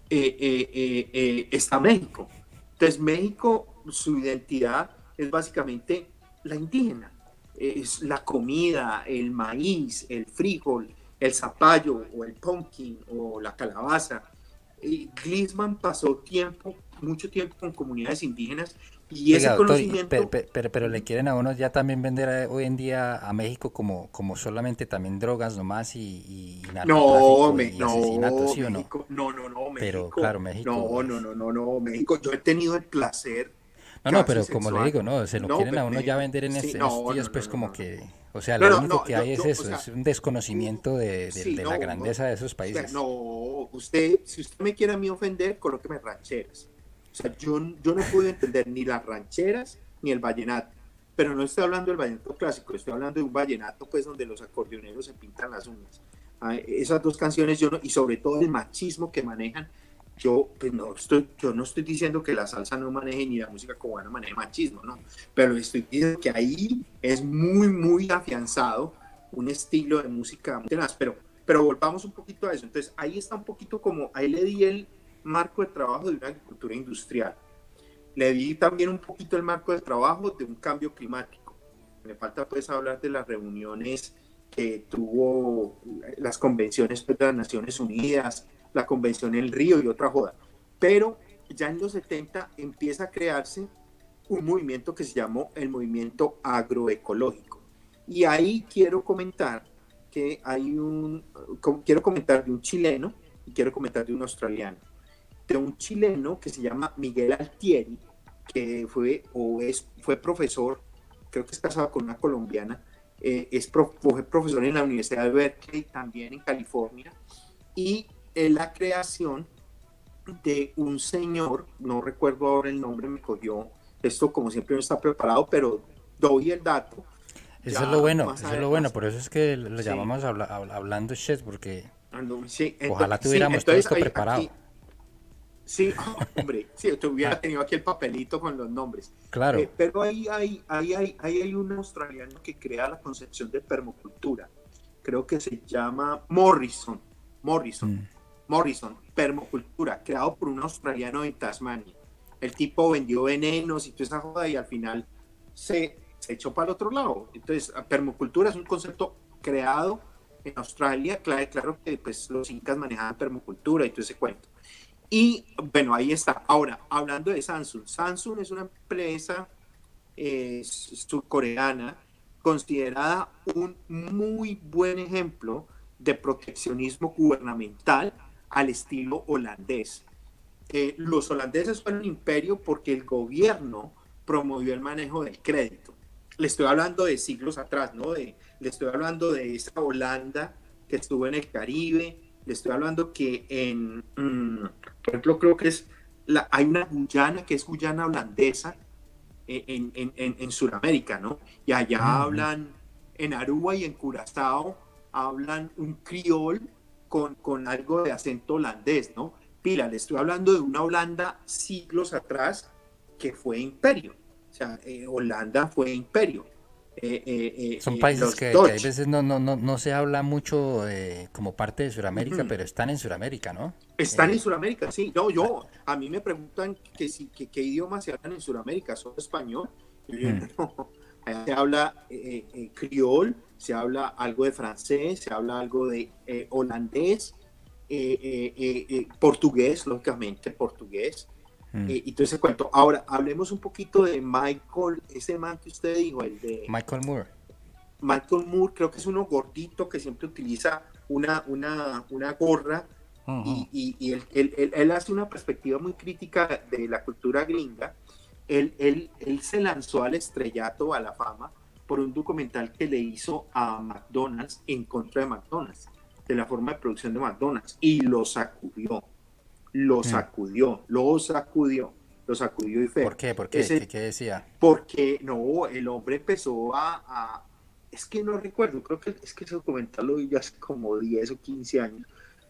B: eh, eh, eh, está México. Entonces México su identidad es básicamente la indígena. Es la comida, el maíz, el frijol, el zapallo o el pumpkin o la calabaza. Y Glisman pasó tiempo, mucho tiempo con comunidades indígenas y ese conocimiento...
A: pero, le quieren a uno ya también vender eh, hoy en día a México como, como solamente también drogas nomás y, y
B: no, me, no, ¿sí no, no, no, México. Pero claro, México. No, no, no, no, no, México. Yo he tenido el placer.
A: No, no, pero como le digo, no, se lo quieren a uno ya vender en estos días, pues como que, o sea, lo único que hay es eso, es un desconocimiento de, de la grandeza de esos países.
B: no, usted, si usted me quiere a mí ofender, colóqueme rancheras o sea, yo, yo no pude entender ni las rancheras ni el vallenato. Pero no estoy hablando del vallenato clásico, estoy hablando de un vallenato pues donde los acordeoneros se pintan las uñas. Ah, esas dos canciones yo no, y sobre todo el machismo que manejan, yo pues no estoy, yo no estoy diciendo que la salsa no maneje ni la música cubana maneje machismo, no, pero estoy diciendo que ahí es muy, muy afianzado un estilo de música tenaz, pero, pero volvamos un poquito a eso, entonces ahí está un poquito como, ahí le di el, marco de trabajo de una agricultura industrial. Le di también un poquito el marco de trabajo de un cambio climático. Me falta pues hablar de las reuniones que tuvo las convenciones pues, de las Naciones Unidas, la convención en Río y otra joda. Pero ya en los 70 empieza a crearse un movimiento que se llamó el movimiento agroecológico. Y ahí quiero comentar que hay un, quiero comentar de un chileno y quiero comentar de un australiano de un chileno que se llama Miguel Altieri, que fue o es, fue profesor, creo que es casado con una colombiana, eh, es fue profesor en la Universidad de Berkeley, también en California, y en la creación de un señor, no recuerdo ahora el nombre, me cogió, esto como siempre no está preparado, pero doy el dato.
A: Eso es lo bueno, eso es lo bueno, por eso es que lo llamamos hablando chef, porque ojalá tuviéramos todo esto preparado.
B: Sí, (laughs) hombre, sí, yo hubiera tenido aquí el papelito con los nombres.
A: Claro.
B: Eh, pero ahí hay, ahí, hay, ahí hay un australiano que crea la concepción de permacultura. Creo que se llama Morrison. Morrison. Mm. Morrison, permacultura, creado por un australiano en Tasmania. El tipo vendió venenos y toda esa joda y al final se, se echó para el otro lado. Entonces, permacultura es un concepto creado en Australia. Claro, claro que pues, los incas manejaban permacultura y todo ese cuento. Y bueno, ahí está. Ahora, hablando de Samsung. Samsung es una empresa eh, surcoreana considerada un muy buen ejemplo de proteccionismo gubernamental al estilo holandés. Eh, los holandeses fueron un imperio porque el gobierno promovió el manejo del crédito. Le estoy hablando de siglos atrás, ¿no? De, le estoy hablando de esa Holanda que estuvo en el Caribe, le estoy hablando que en, mm, por ejemplo, creo que es, la, hay una Guyana que es Guyana holandesa eh, en, en, en, Sudamérica, ¿no? Y allá hablan, en Aruba y en Curazao, hablan un criol con, con algo de acento holandés, ¿no? Pila, le estoy hablando de una Holanda siglos atrás que fue imperio. O sea, eh, Holanda fue imperio.
A: Eh, eh, Son países que, a veces no, no, no, no, se habla mucho como parte de Sudamérica, pero están en Sudamérica, ¿no?
B: Están en Sudamérica, sí. No, yo, a mí me preguntan que, si, que, qué idiomas se hablan en Sudamérica, ¿son español? (laughs) se habla criol, se habla algo de francés, se habla algo de holandés, portugués, lógicamente, portugués. Mm. Eh, y todo ese cuento. Ahora, hablemos un poquito de Michael, ese man que usted dijo, el de...
A: Michael Moore.
B: Michael Moore, creo que es uno gordito que siempre utiliza una, una, una gorra y, y, él, él, él, hace una perspectiva muy crítica de la cultura gringa. Él, él, él se lanzó al estrellato, a la fama, por un documental que le hizo a McDonald's en contra de McDonald's, de la forma de producción de McDonald's, y lo sacudió lo mm. sacudió, lo sacudió, lo sacudió y feo.
A: ¿Por qué? ¿Por qué? ¿Qué, decía?
B: Porque no, el hombre empezó a, es que no recuerdo, creo que es que ese documental lo vi ya hace como 10 o 15 años,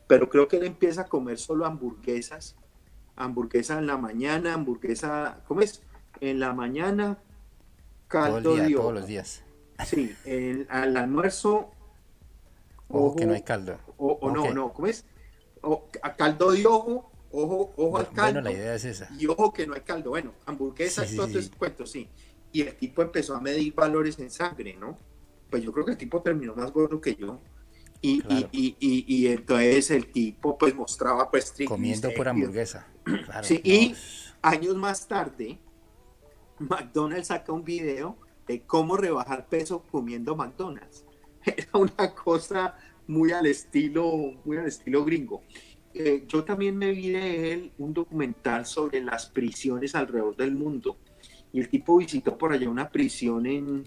B: pero creo que él empieza a comer solo hamburguesas, hamburguesa en la mañana, hamburguesa, ¿cómo es? En la mañana,
A: caldo de Todos los días.
B: Sí, al almuerzo.
A: Ojo, que no hay caldo.
B: O, no, no, ¿cómo es? O, caldo de ojo Ojo, ojo al caldo.
A: Bueno, la idea es esa.
B: Y ojo que no hay caldo. Bueno, hamburguesa, todo ese cuento, sí. Y el tipo empezó a medir valores en sangre, ¿no? Pues yo creo que el tipo terminó más gordo que yo. Y, y, y, y, entonces el tipo pues mostraba pues
A: comiendo por hamburguesa. (clears throat)
B: Claro, sí, y años más tarde McDonald's saca un video de cómo rebajar peso comiendo McDonald's. (laughs) Era una cosa muy al estilo, muy al estilo gringo. Eh, yo también me vi de él un documental sobre las prisiones alrededor del mundo. Y el tipo visitó por allá una prisión en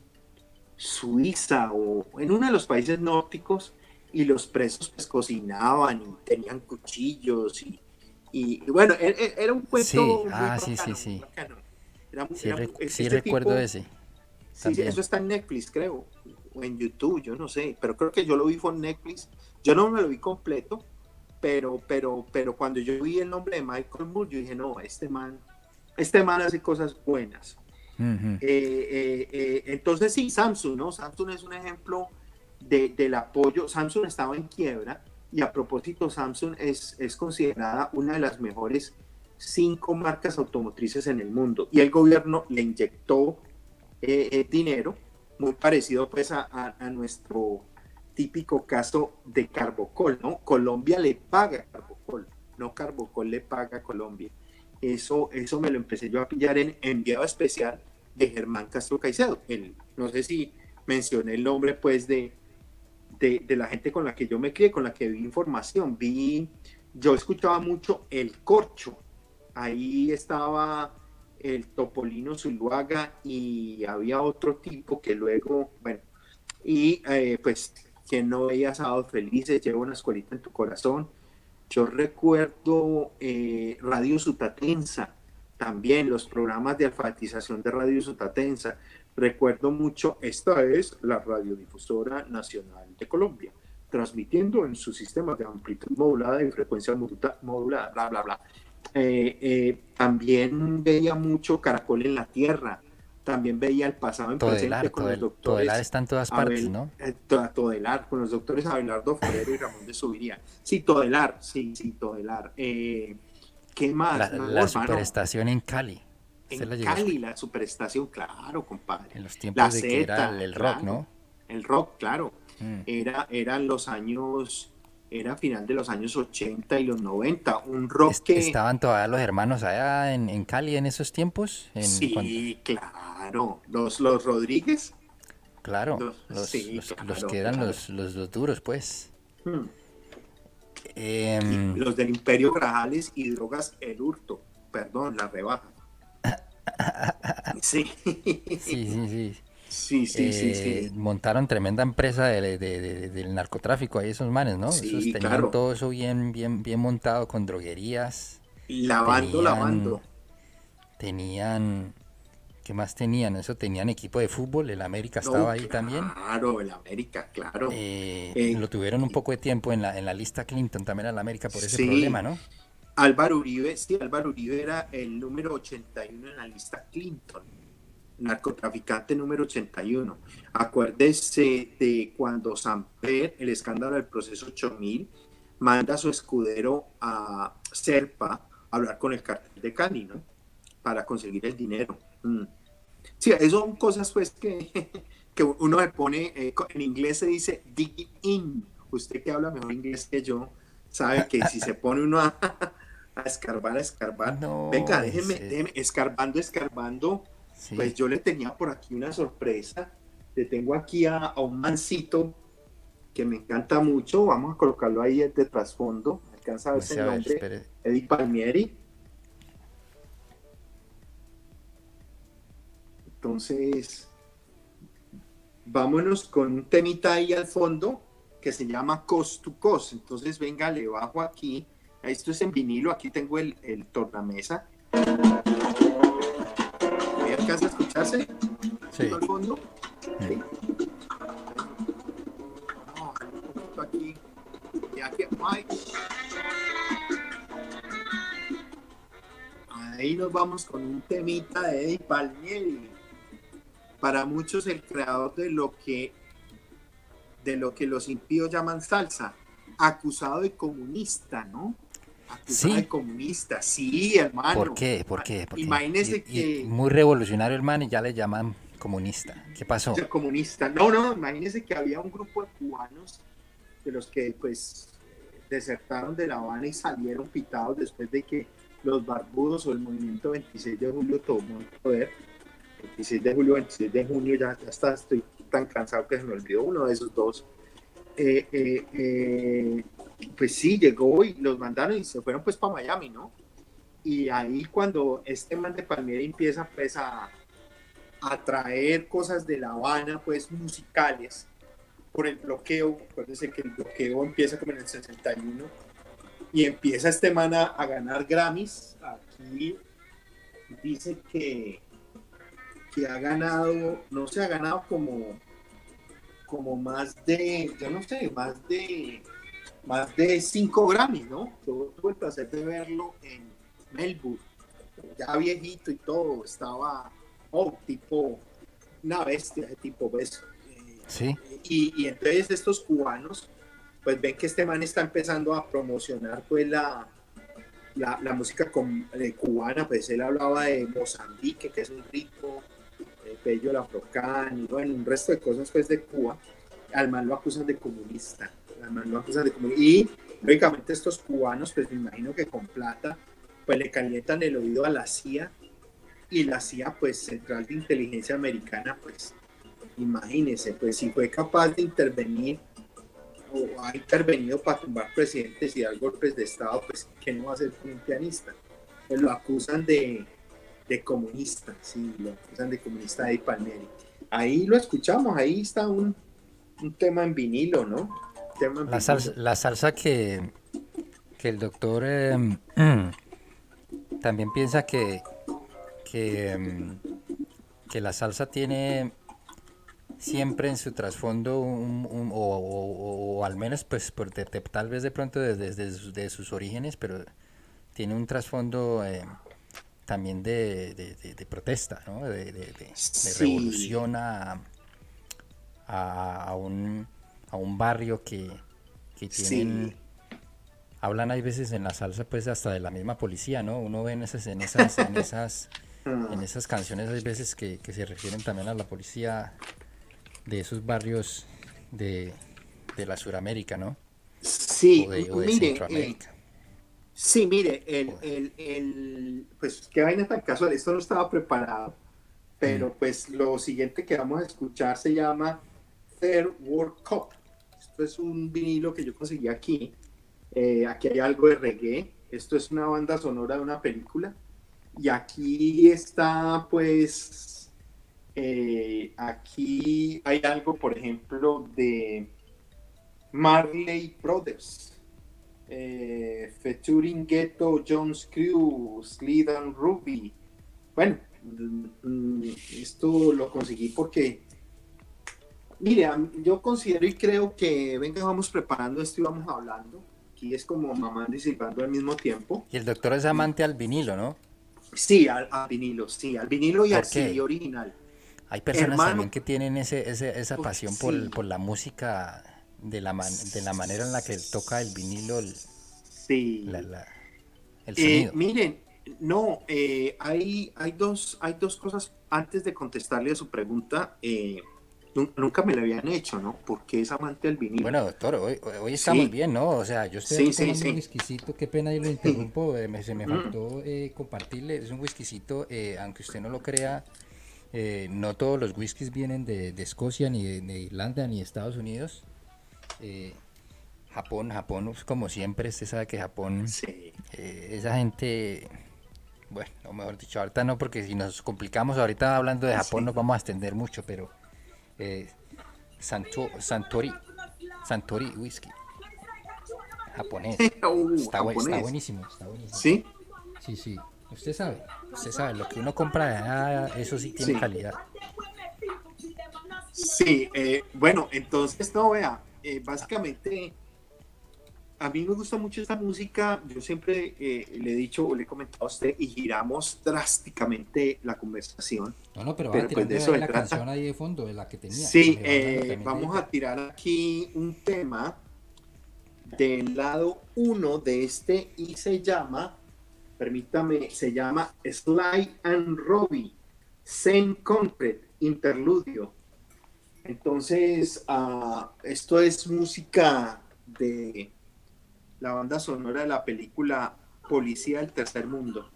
B: Suiza o en uno de los países nórdicos y los presos pues cocinaban y tenían cuchillos y, y, bueno, e, e, era, un cuento
A: sí. ah, sí, sí, sí. Sí, recuerdo ese.
B: Sí, eso está en Netflix, creo, o en YouTube, yo no sé, pero creo que yo lo vi por Netflix. Yo no me lo vi completo, pero, pero, pero cuando yo vi el nombre de Michael Moore, yo dije, no, este man, este man hace cosas buenas. Eh, eh, eh, entonces sí, Samsung, ¿no? Samsung es un ejemplo del apoyo. Samsung estaba en quiebra y a propósito, Samsung es, es considerada una de las mejores cinco marcas automotrices en el mundo y el gobierno le inyectó dinero muy parecido pues a, a, nuestro típico caso de Carbocol, ¿no? Colombia le paga a Carbocol, no Carbocol le paga a Colombia. Eso, eso me lo empecé yo a pillar en enviado especial de Germán Castro Caicedo. El, no sé si mencioné el nombre pues de, de, de, la gente con la que yo me crié, con la que vi información. Vi, yo escuchaba mucho El Corcho. Ahí estaba el Topolino Zuluaga y había otro tipo que luego, bueno, y eh, pues que no veía Sábados Felices, lleva una escuelita en tu corazón. Yo recuerdo eh, Radio Sutatensa, también los programas de alfabetización de Radio Sutatensa. Recuerdo mucho, esta es la radiodifusora nacional de Colombia, transmitiendo en su sistema de amplitud modulada y frecuencia modulada, bla, bla, bla. Eh, eh, también veía mucho Caracol en la Tierra, también veía el pasado en presente con los doctores.
A: Todelar está en todas partes, ¿no?
B: Eh, Todelar, con los doctores Abelardo Forero y Ramón de Subiría. Sí, Todelar, sí, sí, Todelar. ¿Qué más?
A: La, superestación en Cali.
B: En Cali, la superestación, claro, compadre.
A: En los tiempos de que era el rock, ¿no?
B: El rock, claro. Mm. Era, eran los años era final de los años 80 y los 90, un rock que...
A: ¿Estaban todavía los hermanos allá en, Cali en esos tiempos?
B: sí, claro, los, los Rodríguez.
A: Claro, los, que eran Los, los, duros, pues. Hmm.
B: Em, los del Imperio Grajales y Drogas El Hurto, perdón, la rebaja. (laughs)
A: sí. Sí, sí, sí.
B: Sí, sí, sí, sí,
A: eh, Montaron tremenda empresa de, del narcotráfico ahí esos manes, ¿no?
B: Sí,
A: tenían todo eso bien, bien, bien montado con droguerías.
B: Lavando, lavando.
A: Tenían, ¿qué más tenían? Eso tenían equipo de fútbol, el América estaba ahí también.
B: Claro, el América, claro.
A: Eh, eh, lo tuvieron un poco de tiempo en la, en la lista Clinton también al América por ese problema, ¿no?
B: Álvaro Uribe, sí, Álvaro Uribe era el número 81 en la lista Clinton narcotraficante número 81. Acuérdese de cuando Samper, el escándalo del proceso 8000, manda a su escudero a Serpa a hablar con el cartel de Cali, ¿no? Para conseguir el dinero. Mm. Sí, eso son cosas pues que, (laughs) que uno se pone, eh, en inglés se dice dig in. Usted que habla mejor inglés que yo, sabe que si se pone uno a, (laughs) escarbar, a escarbar, venga, déjeme, déjeme, escarbando, escarbando, pues yo le tenía por aquí una sorpresa. Le tengo aquí a, un mancito que me encanta mucho. Vamos a colocarlo ahí de trasfondo. Alcanza a ver el nombre. Eddie Palmieri. Entonces, vámonos con un temita ahí al fondo que se llama Cost to Cost. Entonces, venga, le bajo aquí. Esto es en vinilo. Aquí tengo el, el tornamesa escucharse? Sí. Al fondo. Sí. No, aquí. Y aquí, Ahí nos vamos con un temita de Eddie Palmieri. Para muchos el creador de lo que de lo que los impíos llaman salsa, acusado de comunista, ¿no? Acusada de comunista, sí, hermano.
A: ¿Por qué? ¿Por qué?
B: Imagínese que...
A: muy revolucionario el man y ya le llaman comunista. ¿Qué pasó?
B: Comunista. No, no, imagínese que había un grupo de cubanos de los que pues desertaron de La Habana y salieron pitados después de que los barbudos o el movimiento 26 de julio tomó el poder. 26 de julio, 26 de junio, ya, ya está, estoy tan cansado que se me olvidó uno de esos dos. Eh, eh, eh, pues sí, llegó y los mandaron y se fueron pues para Miami, ¿no? Y ahí cuando este man de Palmieri empieza pues a, a traer cosas de La Habana, pues musicales, por el bloqueo, acuérdense que el bloqueo empieza como en el 61, y empieza este man a, a ganar Grammys, aquí dice que, que ha ganado, no se ha ganado como como más de, yo no sé, más de más de 5 Grammys, ¿no? Yo tuve el placer de verlo en Melbourne, ya viejito y todo, estaba, oh, tipo, una bestia de tipo beso.
A: Sí.
B: Y, y, entonces estos cubanos, pues ven que este man está empezando a promocionar pues la, la, la música con, eh, cubana, pues él hablaba de Mozambique, que es un ritmo Pello Lafrocán y bueno, un resto de cosas pues de Cuba, al man lo acusan de comunista, al man lo acusan de. Y lógicamente estos cubanos, pues me imagino que con plata, pues le calientan el oído a la CIA y la CIA, pues Central de Inteligencia Americana, pues imagínense, pues si fue capaz de intervenir o ha intervenido para tumbar presidentes y dar golpes de Estado, pues ¿qué no va a ser un pianista? Pues lo acusan de, de comunista, sí, lo acusan de comunista de Palmieri. Ahí lo escuchamos, ahí está un, un tema en vinilo, ¿no?
A: La, Salsa, la salsa que, que el doctor eh, también piensa que, que, em, que, la salsa tiene siempre en su trasfondo un, un, o, o, al menos pues por tal vez de pronto desde, desde, sus orígenes pero tiene un trasfondo eh, también de, de, protesta, ¿no? de, revolución a, a, un, a un barrio que, que tienen... Hablan hay veces en la salsa pues hasta de la misma policía, ¿no? Uno ve en esas, en esas, en (laughs) esas, en esas canciones hay veces que, que se refieren también a la policía de esos barrios de, de la Suramérica, ¿no?
B: Sí, o de, eh, Centroamérica. Sí, mire, el, el, el, pues qué vaina tan casual, esto no estaba preparado, pero mm. pues lo siguiente que vamos a escuchar se llama Third World Cup. Es un vinilo que yo conseguí aquí. Eh, aquí hay algo de reggae. Esto es una banda sonora de una película. Y aquí está, pues, eh, aquí hay algo, por ejemplo, de Marley Brothers eh, featuring Ghetto, Jones Crew, Slidan Ruby. Bueno, mm, esto lo conseguí porque, mire, yo considero y creo que, venga, vamos preparando esto y vamos hablando. Aquí es como mamá disipando al mismo tiempo.
A: Y el doctor es amante al vinilo, ¿no?
B: Sí, al, vinilo, sí, al vinilo y al CD original.
A: Hay personas también que tienen ese, esa pasión por, por la música de la, de la manera en la que toca el vinilo. El,
B: sí. Eh, miren, no, eh, hay, hay, dos, hay dos cosas antes de contestarle a su pregunta. Eh, nunca me la habían hecho, ¿no? Porque es amante del vinilo.
A: Bueno, doctor, hoy, hoy estamos bien, ¿no? O sea, yo estoy tomando un whiskycito, qué pena y lo (laughs) interrumpo, me, se me faltó compartirle, es un whiskycito, aunque usted no lo crea, no todos los whiskies vienen de, de Escocia, ni de, Irlanda, ni de Estados Unidos. Eh, Japón, Japón, como siempre, usted sabe que Japón, eh, esa gente, bueno, o mejor dicho, ahorita no, porque si nos complicamos ahorita hablando de Japón nos vamos a extender mucho, pero eh, Santori, Santori Whisky, japonés, uh, está, buenísimo, está buenísimo.
B: Sí.
A: Sí, sí, usted sabe, usted sabe, lo que uno compra eso sí tiene calidad.
B: Sí, bueno, entonces no, vea, eh, básicamente, a mí me gusta mucho esta música. Yo siempre eh, le he dicho o le he comentado a usted y giramos drásticamente la conversación.
A: No, no, pero, pero pues de eso la canción ahí de fondo, de la que tenía.
B: Sí, eh, vamos a tirar aquí un tema del lado 1 de este y se llama, permítame, se llama Sly and Robbie, Zen Concrete, Interludio. Entonces, ah, esto es música de la banda sonora de la película Policía del Tercer Mundo.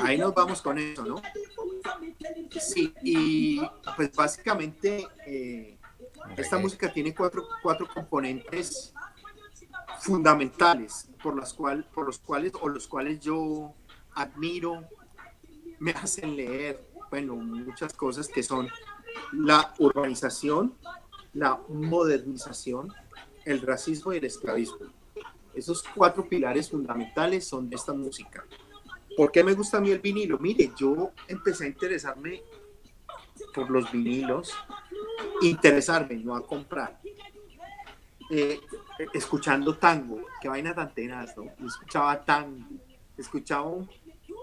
B: Ahí nos vamos con eso, ¿no? Sí, y pues básicamente eh, esta música tiene cuatro, cuatro componentes fundamentales por, las cual, por los cuales o los cuales yo admiro, me hacen leer, bueno, muchas cosas que son la urbanización, la modernización, el racismo y el esclavismo. Esos cuatro pilares fundamentales son de esta música. ¿Por qué me gusta a mí el vinilo? Mire, yo empecé a interesarme por los vinilos, interesarme, no a comprar. Eh, escuchando tango, qué vaina tan tenaz, ¿no? escuchaba tango, escuchaba un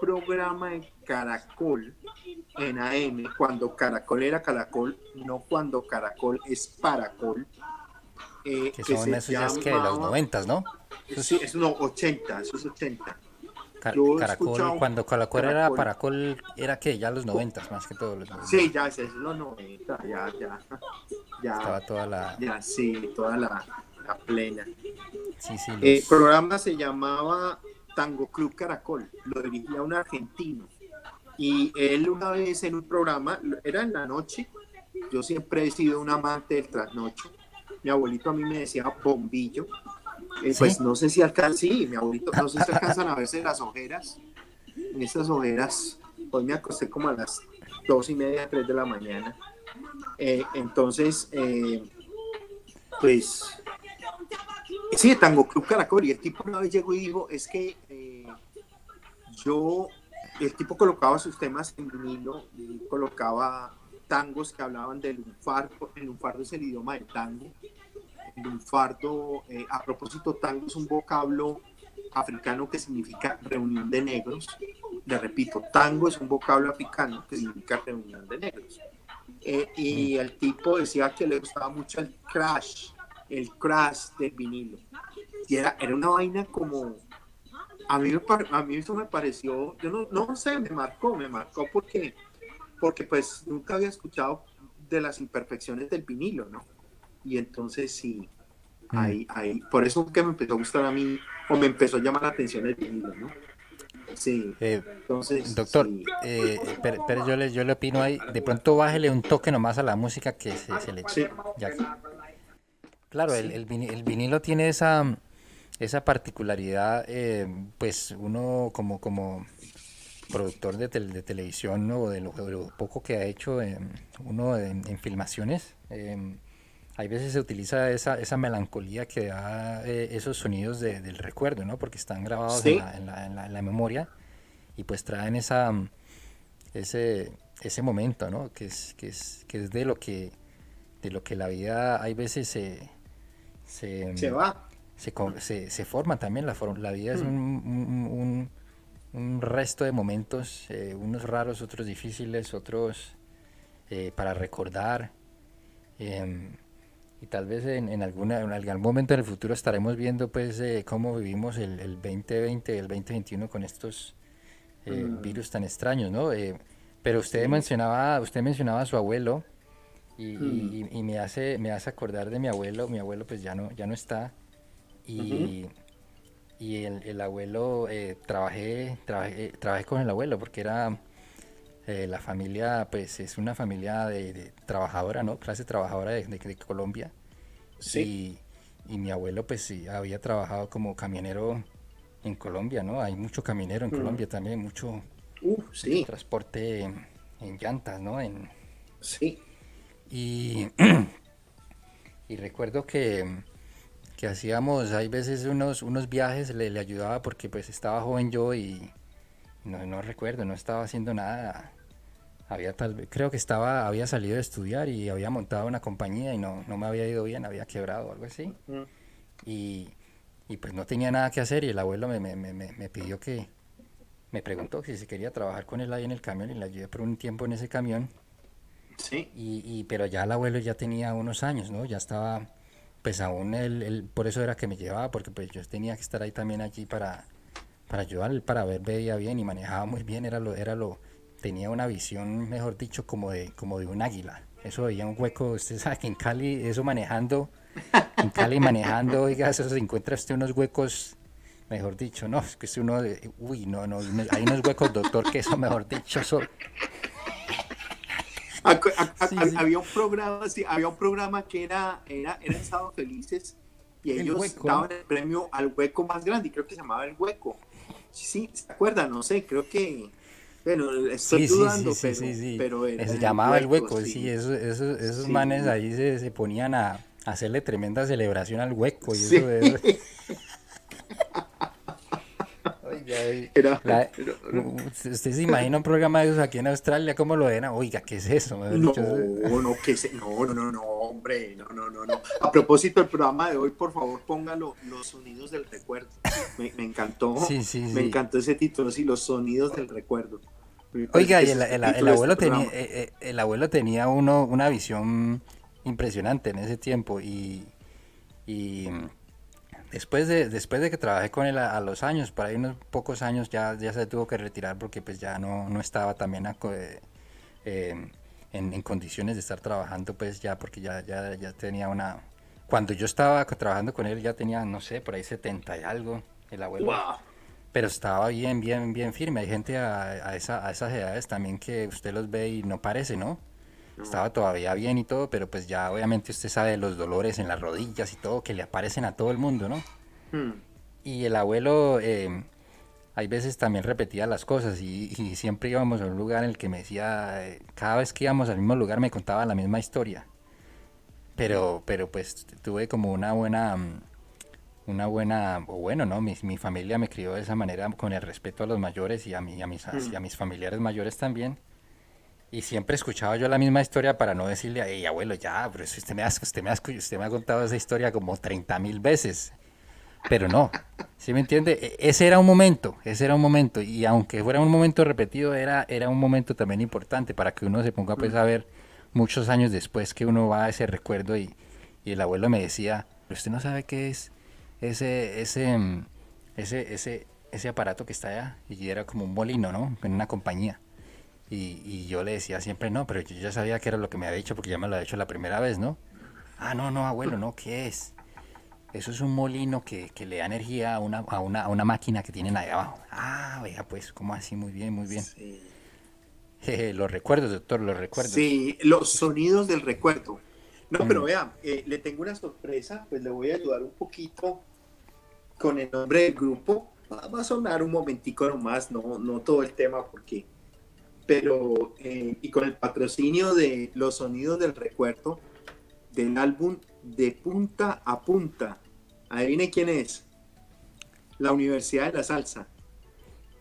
B: programa en Caracol, en AM, cuando Caracol era Caracol, no cuando Caracol es Paracol.
A: Eh, que son esos ya que de los noventas, ¿no?
B: sí, es unos 80, eso es 80.
A: Caracol, cuando Caracol era Paracol, era que ya los noventas, más que todos los 90.
B: Sí, ya es, es los 90, ya, ya, ya.
A: Estaba toda la...
B: Ya, sí, toda la, la plena.
A: Sí, sí,
B: los... El programa se llamaba Tango Club Caracol, lo dirigía un argentino. Y él una vez en un programa, era en la noche, yo siempre he sido un amante del trasnocho. Mi abuelito a mí me decía bombillo. Eh, pues no sé si alcanza, sí, mi abuelito, no sé si alcanzan a verse las ojeras. En esas ojeras, hoy me acosté como a las dos y media, tres de la mañana. Eh, entonces, eh, pues, sí, Tango Club Caracol. Y el tipo una vez llegó y dijo, es que yo, el tipo colocaba sus temas en vinilo, colocaba tangos que hablaban del lunfardo, el lunfardo es el idioma del tango, el lunfardo, eh, a propósito, tango es un vocablo africano que significa reunión de negros, le repito, tango es un vocablo africano que significa reunión de negros. Eh, y el tipo decía que le gustaba mucho el crash, el crash del vinilo. Y era, era una vaina como, a mí, a mí eso me pareció, yo no, no sé, me marcó, me marcó porque, porque pues nunca había escuchado de las imperfecciones del vinilo, ¿no? Y entonces sí, mm. ahí, ahí, por eso que me empezó a gustar a mí, o me empezó a llamar la atención el vinilo, ¿no? Sí,
A: eh, entonces... Doctor, eh, pero, yo, le, yo le opino ahí, de pronto bájele un toque nomás a la música que se, se le... Sí. Ya. Claro, el, el vinilo tiene esa esa particularidad, eh, pues uno como, como productor de, de televisión o de, lo, poco que ha hecho uno en, filmaciones, em, hay veces se utiliza esa, esa melancolía que da eh, esos sonidos del recuerdo, ¿no? Porque están grabados en, la, en, la, memória y pues traen esa, ese, ese momento, ¿no? Que es, que es, que es de lo que de lo que la vida hay veces se,
B: se, se va
A: se, se, forma también, la, la vida es mm. un, un, resto de momentos, eh, unos raros, otros difíciles, otros eh, para recordar. Em, y tal vez en, en, alguna, en algún momento en el futuro estaremos viendo pues eh, cómo vivimos el, el 2020, el 2021 con estos mm. virus tan extraños, ¿no? pero usted mencionaba, usted mencionaba a su abuelo y, mm. y, y, me hace, me hace acordar de mi abuelo. Mi abuelo pues ya no, ya no está y, y el, el, abuelo, eh, trabajé, trabajé, trabajé con el abuelo porque era eh, la familia, pues es una familia de, trabajadora, ¿no? Clase trabajadora de, de, Colombia. Sí. Y, y, mi abuelo, pues sí, había trabajado como camionero en Colombia, ¿no? Hay mucho caminero en Colombia también, mucho,
B: sí.
A: transporte en, en, llantas, ¿no? En,
B: sí.
A: Y, (clears throat) y recuerdo que que hacíamos, hay veces unos, unos viajes, le, le ayudaba porque pues estaba joven yo y no, no recuerdo, no estaba haciendo nada. Había tal vez, creo que estaba, había salido de estudiar y había montado una compañía y no, no me había ido bien, había quebrado o algo así. Y, y, pues no tenía nada que hacer y el abuelo me, me, me, me pidió que, me preguntó si se quería trabajar con él ahí en el camión y la ayudé por un tiempo en ese camión.
B: Sí.
A: Y, y, pero ya el abuelo ya tenía unos años, ¿no? Ya estaba, pues aún él, por eso era que me llevaba, porque pues yo tenía que estar ahí también allí para, para ayudar, para ver, veía bien y manejaba muy bien, era lo, era lo, tenía una visión, mejor dicho, como de, como de un águila. Eso veía un hueco, usted sabe que en Cali, eso manejando, en Cali manejando, (laughs) oiga, eso se encuentra usted unos huecos mejor dicho, no, es que uno, de, uy, no, no, hay unos huecos, doctor, que eso, mejor dicho, eso...
B: Había un programa, sí, había un programa que era, era, era Estados Felices y ellos daban el premio al hueco más grande, y creo que se llamaba el hueco. Sí, ¿se acuerdan? No sé, creo que, bueno, estoy dudando, pero, pero
A: se llamaba el hueco, sí, esos, esos, esos manes ahí se, se, ponían a, hacerle tremenda celebración al hueco y eso, eso. Usted se imagina un programa de esos aquí en Australia, ¿cómo lo ven? Oiga, ¿qué es eso?
B: No, no, ¿qué es? no, no, no, no, hombre, no, no, no, no. A propósito del programa de hoy, por favor, póngalo, los sonidos del recuerdo. Me, me encantó, sí, sí, me encantó ese título, sí, los sonidos del recuerdo.
A: Oiga, y el, el, el, abuelo este tenía, eh, eh, el abuelo tenía uno, una visión impresionante en ese tiempo y, y después de, después de que trabajé con él a, los años, por ahí unos pocos años ya, ya se tuvo que retirar porque pues ya no, no estaba también eh, eh, en, condiciones de estar trabajando pues ya porque ya, ya, ya tenía una... Cuando yo estaba trabajando con él ya tenía, no sé, por ahí 70 y algo, el abuelo. Pero estaba bien, bien, bien firme. Hay gente a, a, esa, a esas edades también que usted los ve y no parece, ¿no? Estaba todavía bien y todo, pero pues ya obviamente usted sabe los dolores en las rodillas y todo que le aparecen a todo el mundo, ¿no? Hmm. Y el abuelo, eh, hay veces también repetía las cosas y, siempre íbamos a un lugar en el que me decía, eh, cada vez que íbamos al mismo lugar me contaba la misma historia. Pero, pero pues tuve como una buena, una buena, o bueno, ¿no? Mi, mi familia me crió de esa manera con el respeto a los mayores y a, mí, a, mis, y a hmm. mis familiares mayores también. Y siempre escuchaba yo la misma historia para no decirle, hey, abuelo, ya, pero usted me, ha, usted, me ha, usted me ha contado esa historia como 30 mil veces. Pero no, ¿sí me entiende? E, ese era un momento, ese era un momento. Y aunque fuera un momento repetido, era, era un momento también importante para que uno se ponga pues, a ver muchos años después que uno va a ese recuerdo y, y el abuelo me decía, usted no sabe qué es ese, ese, mm, ese, ese, ese aparato que está allá. Y era como un molino, ¿no? En una compañía. Y, yo le decía siempre, no, pero yo ya sabía que era lo que me había dicho porque ya me lo había hecho la primera vez, ¿no? Ah, no, no, abuelo, no, ¿qué es? Eso es un molino que, que le da energía a una, a, una, a una máquina que tienen ahí abajo. Ah, vea, pues, ¿cómo así? Muy bien, muy bien. Sí. (laughs) los recuerdos, doctor, los recuerdos.
B: Sí, los sonidos del recuerdo. No, pero vea, eh, le tengo una sorpresa, pues le voy a ayudar un poquito con el nombre del grupo. Va, a sonar un momentico nomás, no, no todo el tema, porque pero eh, y con el patrocinio de los sonidos del recuerdo del álbum de punta a punta. Adivine quién es. La Universidad de la Salsa.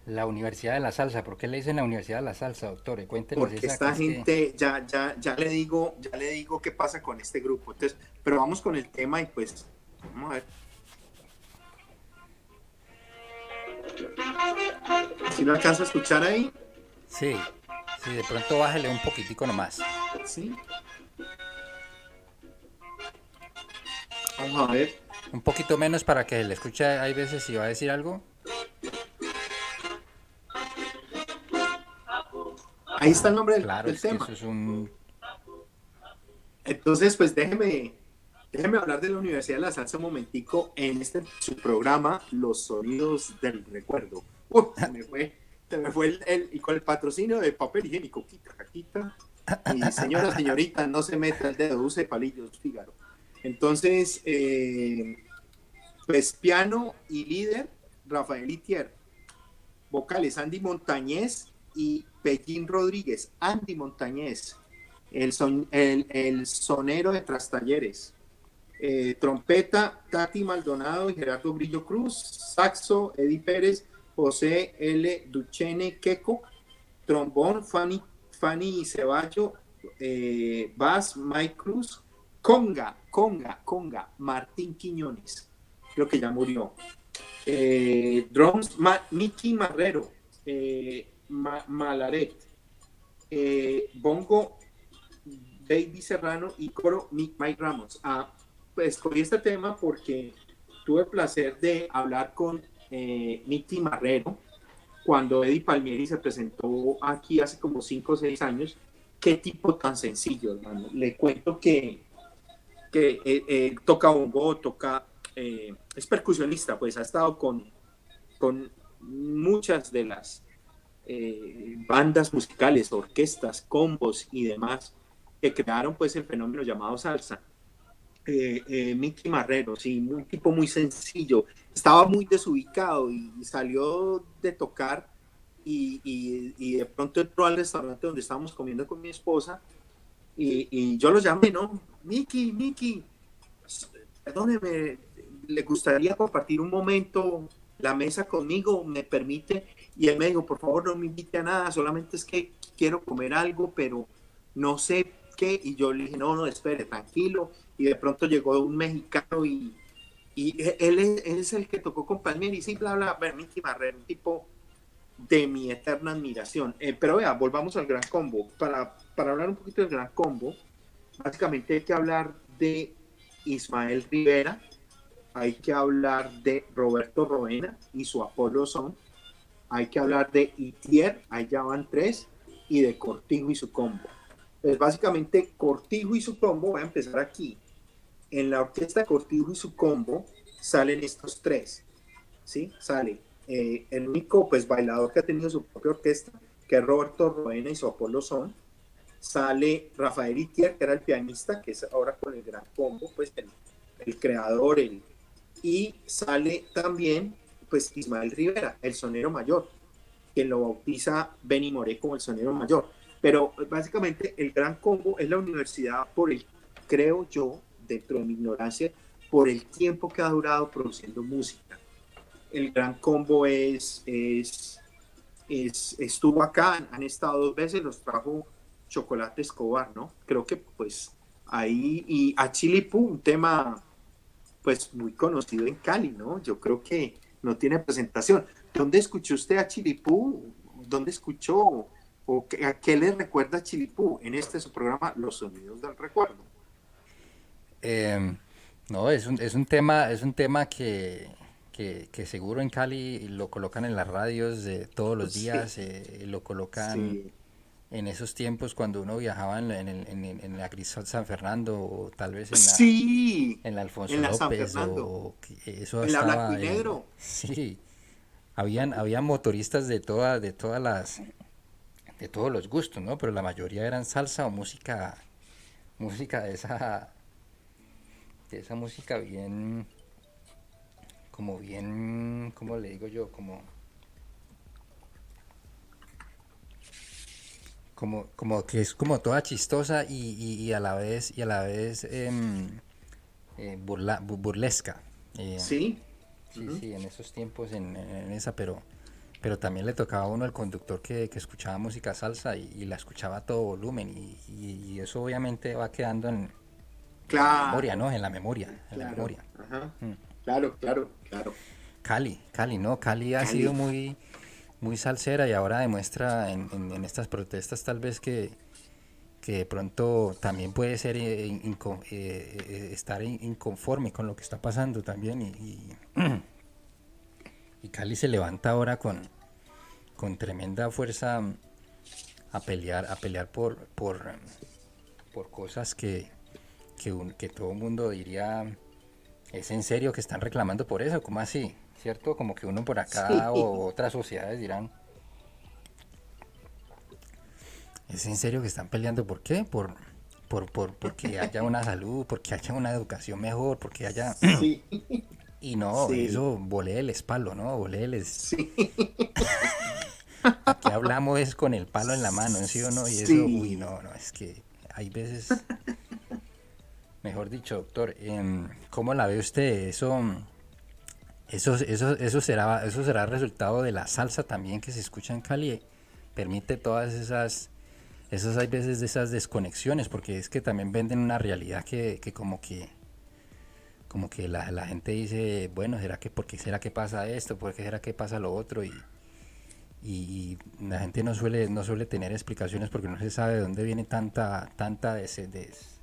A: La Universidad de la Salsa, ¿por qué le dicen la Universidad de la Salsa, doctor?
B: Cuéntenos Porque esta gente, ya, ya, ya le digo, ya le digo qué pasa con este grupo. Entonces, pero vamos con el tema y pues, vamos a ver. Si no alcanza a escuchar ahí.
A: Sí. Sí, de pronto bájale un poquitico nomás.
B: Sí. Vamos a ver.
A: Un poquito menos para que le escuche, hay veces si va a decir algo.
B: Ahí está el nombre del, claro, tema.
A: eso es un...
B: Entonces, pues déjeme, déjeme hablar de la Universidad de la Salsa un momentico en este su programa Los Sonidos del Recuerdo. Uf, fue el, y con el patrocinio de papel higiénico, quita, quita. Y señora, señorita, no se meta el dedo, use palillos, Fígaro. Entonces, eh, pues piano y líder, Rafael Itier. Vocales, Andy Montañez y Pellín Rodríguez. Andy Montañez, el, son, el, sonero de Trastalleres. Eh, trompeta, Tati Maldonado y Gerardo Brillo Cruz. Saxo, Eddie Pérez José L. Duchene Queco, trombón Fanny, Fanny Ceballo, eh, bass Mike Cruz, conga, conga, conga, Martín Quiñones, creo que ya murió. Eh, drums Mickey Marrero, eh, Malaret, eh, bongo Baby Serrano y coro Mike Ramos. Ah, pues escogí este tema porque tuve el placer de hablar con eh, Nicky Marrero cuando Eddie Palmieri se presentó aquí hace como 5 o 6 años. Qué tipo tan sencillo, hermano. Le cuento que, que eh, eh, toca bongo, toca, es percusionista, pues ha estado con, con muchas de las bandas musicales, orquestas, combos y demás que crearon pues el fenómeno llamado salsa. Eh, eh, Mickey Marrero, sí, un tipo muy sencillo, estaba muy desubicado y, salió de tocar y, y, de pronto entró al restaurante donde estábamos comiendo con mi esposa y, yo lo llamé, ¿no? Mickey, Mickey, perdóneme, le gustaría compartir un momento la mesa conmigo, me permite, y él me dijo, por favor no me invite a nada, solamente es que quiero comer algo, pero no sé qué, y yo le dije, no, no, espere, tranquilo, y de pronto llegó un mexicano y, y él, es, el que tocó con Palmieri, sí, bla, bla, Bernici Marrero, un tipo de mi eterna admiración. Eh, pero vea, volvamos al Gran Combo. Para, para hablar un poquito del Gran Combo, básicamente hay que hablar de Ismael Rivera, hay que hablar de Roberto Roena y su Apolo Son, hay que hablar de Itier, ya van tres, y de Cortijo y su combo. Pues básicamente Cortijo y su combo, voy a empezar aquí. En la orquesta Cortijo y su combo salen estos tres, ¿sí? Sale eh, el único pues bailador que ha tenido su propia orquesta, que es Roberto Roena y su Apolo Son. Sale Rafael Itier, que era el pianista, que es ahora con el gran combo, pues el, el creador, el, y sale también pues Ismael Rivera, el sonero mayor, que lo bautiza Benny Moré como el sonero mayor. Pero básicamente el gran combo es la universidad por el, creo yo, dentro de mi ignorancia, por el tiempo que ha durado produciendo música. El gran combo es, es, estuvo acá, han estado dos veces, los trajo Chocolate Escobar, ¿no? Creo que pues ahí, y a Chilipú, un tema pues muy conocido en Cali, ¿no? Yo creo que no tiene presentación. ¿Dónde escuchó usted a Chilipú? ¿Dónde escuchó ¿O a qué le recuerda Chilipú en este su programa Los Sonidos del Recuerdo?
A: Em, no, es un, es un tema, es un tema que, que, seguro en Cali lo colocan en las radios de todos los días, eh, lo colocan en esos tiempos cuando uno viajaba en, en, en, en la Grisol San Fernando o tal vez en la,
B: sí,
A: en la Alfonso López o
B: eso en la Blanco y Negro.
A: sí, habían, habían motoristas de, toda, de todas las de todos los gustos, ¿no? Pero la mayoría eran salsa o música, música de esa, de esa música bien, como bien, ¿cómo le digo yo? Como, como, como que es como toda chistosa y, a la vez, y a la vez em, eh, burlesca.
B: Eh, sí.
A: Sí, sí, en esos tiempos, en esa, pero pero también le tocaba a uno el conductor que, escuchaba música salsa y, la escuchaba a todo volumen y, eso obviamente va quedando en, la memoria, ¿no? En la memoria, en la memoria.
B: Mm. Claro, claro, claro.
A: Cali, Cali, ¿no? Cali ha sido muy, muy salsera y ahora demuestra en, en, estas protestas tal vez que, que de pronto también puede ser eh, eh, eh, estar inconforme con lo que está pasando también y (clears throat) Y Cali se levanta ahora con, con tremenda fuerza a pelear, a pelear por, por, por cosas que, que, todo el mundo diría, ¿es en serio que están reclamando por eso? ¿Cómo así? ¿Cierto? Como que uno por acá o otras sociedades dirán, ¿es en serio que están peleando por qué? Por, por, por porque haya una salud, porque haya una educación mejor, porque haya... (clears throat) Y no, eso volé el espalo, ¿no? Volé el Sí. (laughs) Aquí hablamos es con el palo en la mano, ¿sí o no? Y eso, uy, no, no, es que hay veces, mejor dicho, doctor, em, ¿cómo la ve usted? Eso, eso, eso, eso será, eso será resultado de la salsa también que se escucha en Cali, permite todas esas, esas hay veces de esas desconexiones, porque es que también venden una realidad que, que como que como que la, la, gente dice, bueno, ¿será que por qué será que pasa esto? ¿Por qué será que pasa lo otro? Y, y, la gente no suele, no suele tener explicaciones porque no se sabe de dónde viene tanta, tanta des,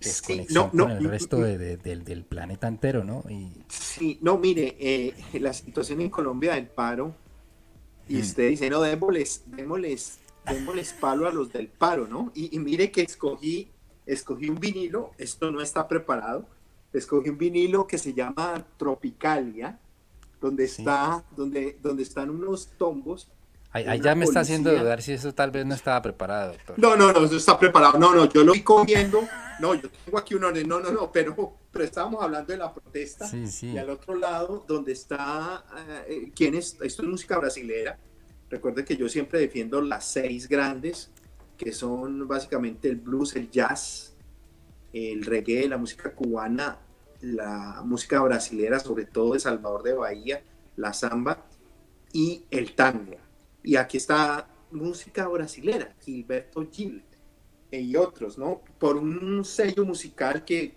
A: desconexión con el resto del, planeta entero, ¿no? Y...
B: Sí, no, mire, eh, la situación en Colombia del paro, y mm. usted dice, no, démosles, démosles, démosles palo a los del paro, ¿no? Y, y mire que escogí, escogí un vinilo, esto no está preparado, escogí un vinilo que se llama Tropicalia, donde está, donde, donde están unos tombos.
A: Ahí, ya me está haciendo dudar si eso tal vez no estaba preparado, doctor.
B: No, no, no, eso está preparado. No, no, yo lo vi cogiendo. No, yo tengo aquí un orden. No, no, no, pero, pero estábamos hablando de la protesta. Sí, sí. Y al otro lado, donde está, eh, ¿quién es? Esto es música brasilera. Recuerden que yo siempre defiendo las seis grandes, que son básicamente el blues, el jazz, el reggae, la música cubana la música brasilera, sobre todo de Salvador de Bahía, la samba y el tango. Y aquí está música brasilera, Gilberto Gil y otros, ¿no? Por un sello musical que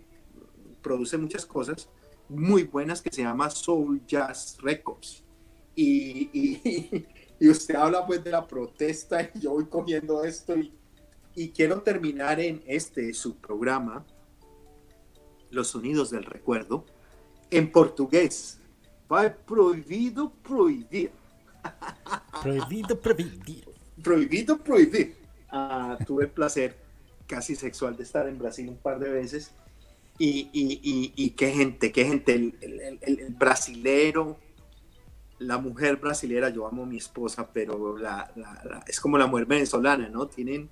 B: produce muchas cosas muy buenas que se llama Soul Jazz Records. Y, y, (laughs) usted habla pues de la protesta y yo voy cogiendo esto y, y quiero terminar en este su programa los sonidos del recuerdo, en portugués. Va prohibido prohibir.
A: Prohibido prohibir.
B: Prohibido prohibir. Ah, tuve el placer casi sexual de estar en Brasil un par de veces. Y, qué gente, qué gente, el, brasilero, la mujer brasilera, yo amo a mi esposa, pero es como la mujer venezolana, ¿no? Tienen,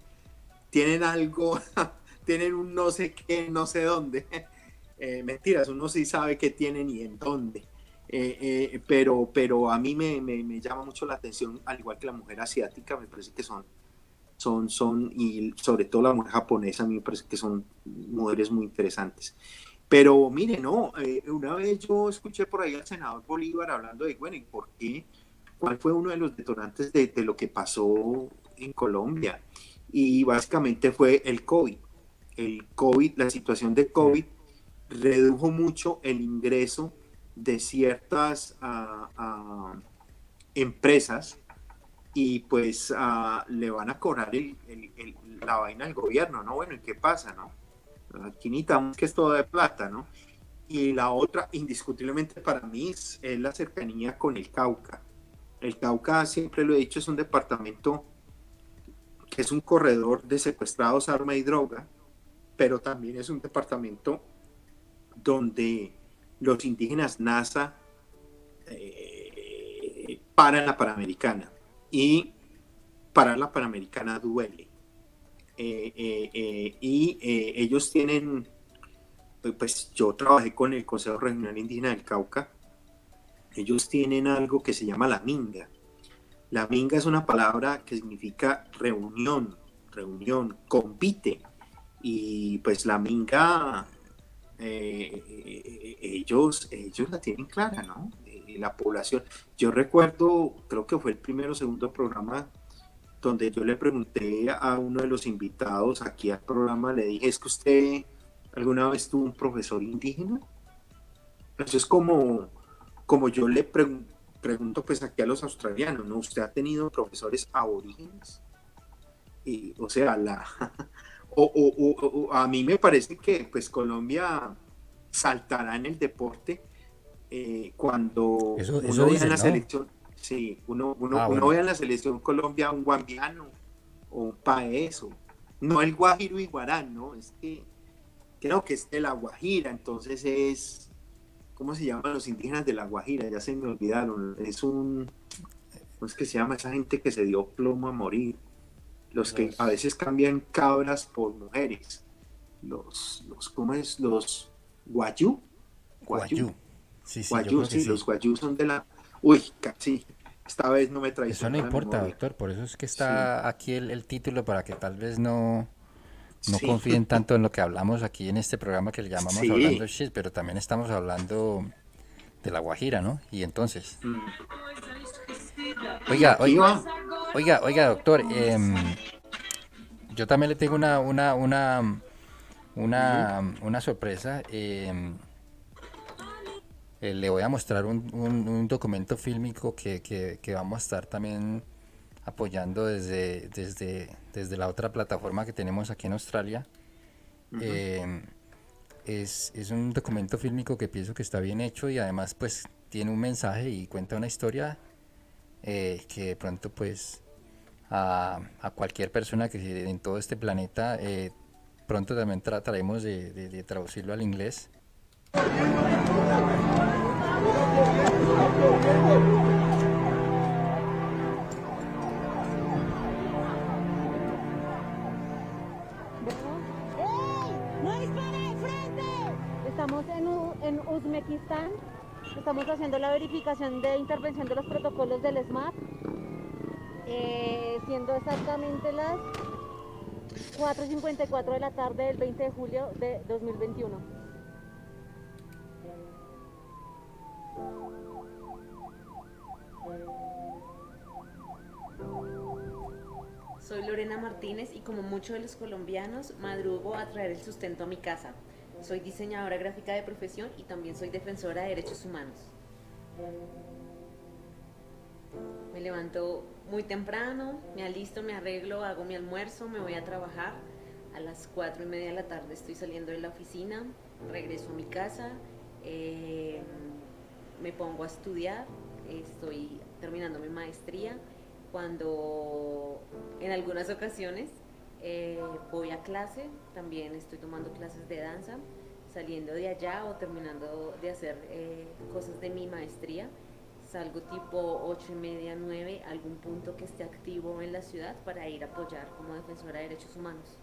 B: tienen algo, (laughs) tienen un no sé qué, no sé dónde. (laughs) Eh, mentiras, uno sí sabe qué tienen y en dónde. Eh, eh, pero, pero a mí me, me, llama mucho la atención, al igual que la mujer asiática, me parece que son, son, son, y sobre todo la mujer japonesa, me parece que son mujeres muy interesantes. Pero mire, no, una vez yo escuché por ahí al senador Bolívar hablando de, bueno, ¿y por qué? ¿Cuál fue uno de los detonantes de, de lo que pasó en Colombia? Y básicamente fue el COVID. El COVID, la situación de COVID redujo mucho el ingreso de ciertas ah, empresas y pues ah, le van a cobrar la vaina al gobierno, ¿no? Bueno, ¿y qué pasa, no? Aquí necesitamos que es todo de plata, ¿no? Y la otra, indiscutiblemente para mí, es, la cercanía con el Cauca. El Cauca, siempre lo he dicho, es un departamento que es un corredor de secuestrados, arma y droga, pero también es un departamento donde los indígenas NASA eh, paran la Panamericana y parar la Panamericana duele. Eh, eh, y ellos tienen, pues yo trabajé con el Consejo Regional Indígena del Cauca, ellos tienen algo que se llama la minga. La minga es una palabra que significa reunión, reunión, compite. Y pues la minga eh, ellos, ellos la tienen clara, ¿no? Eh, la población. Yo recuerdo, creo que fue el primero o segundo programa donde yo le pregunté a uno de los invitados aquí al programa, le dije, ¿es que usted alguna vez tuvo un profesor indígena? Eso es como, como yo le pregunto pues aquí a los australianos, ¿no? ¿Usted ha tenido profesores aborígenes? Y, o sea, la, o, a mí me parece que pues Colombia saltará en el deporte eh, cuando uno vea en la selección, sí, uno, uno, ah, en la selección Colombia un guambiano o un paeso, no el guajiro y guarán, ¿no? Es que creo que es de la Guajira, entonces es, ¿cómo se llaman los indígenas de la Guajira? Ya se me olvidaron, es un, ¿cómo es que se llama esa gente que se dio plomo a morir? Los que a veces cambian cabras por mujeres. Los, los ¿cómo es? Los guayú.
A: Guayú. Sí,
B: sí, guayú, sí, los guayú son de la... Uy, casi, esta vez no me trae.
A: Eso no importa, doctor, por eso es que está aquí el, título para que tal vez no, no confíen (laughs) tanto en lo que hablamos aquí en este programa que le llamamos Hablando Shit, pero también estamos hablando de la Guajira, ¿no? Y entonces... Mm. Oiga, oiga, oiga, oiga, doctor, em, yo también le tengo una, una, una, una, una sorpresa. Em, eh, le voy a mostrar un, un, documento fílmico que, que, vamos a estar también apoyando desde, desde, desde la otra plataforma que tenemos aquí en Australia. Em, es, es, un documento fílmico que pienso que está bien hecho y además pues tiene un mensaje y cuenta una historia eh, que de pronto pues a, cualquier persona que en todo este planeta eh, pronto también trataremos de, traducirlo al inglés.
C: Estamos en, Uzbekistán, estamos haciendo la verificación de intervención de los protocolos del SMAP, eh, siendo exactamente las 4.54 de la tarde del 20 de julio de 2021.
D: Soy Lorena Martínez y como muchos de los colombianos, madrugo a traer el sustento a mi casa. Soy diseñadora gráfica de profesión y también soy defensora de derechos humanos. Me levanto muy temprano, me alisto, me arreglo, hago mi almuerzo, me voy a trabajar. A las cuatro y media de la tarde estoy saliendo de la oficina, regreso a mi casa, eh, me pongo a estudiar, estoy terminando mi maestría, cuando en algunas ocasiones eh, voy a clase, también estoy tomando clases de danza, saliendo de allá o terminando de hacer eh, cosas de mi maestría, salgo tipo ocho y media, 9, algún punto que esté activo en la ciudad para ir a apoyar como defensora de derechos humanos.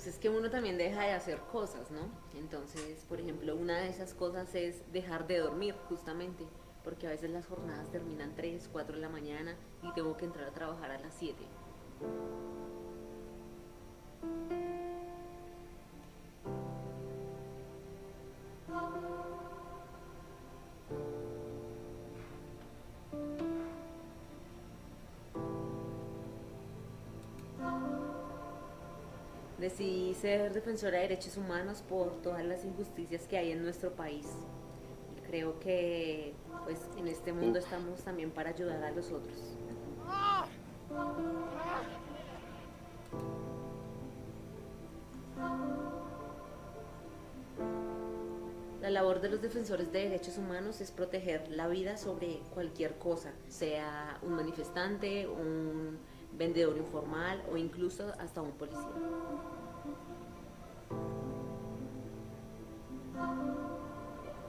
D: pues es que uno también deja de hacer cosas, ¿no? Entonces, por ejemplo, una de esas cosas es dejar de dormir, justamente, porque a veces las jornadas terminan 3, 4 de la mañana y tengo que entrar a trabajar a las 7. Decidí ser defensora de derechos humanos por todas las injusticias que hay en nuestro país. Creo que pues en este mundo estamos también para ayudar a los otros. La labor de los defensores de derechos humanos es proteger la vida sobre cualquier cosa, sea un manifestante, un vendedor informal o incluso hasta un policía.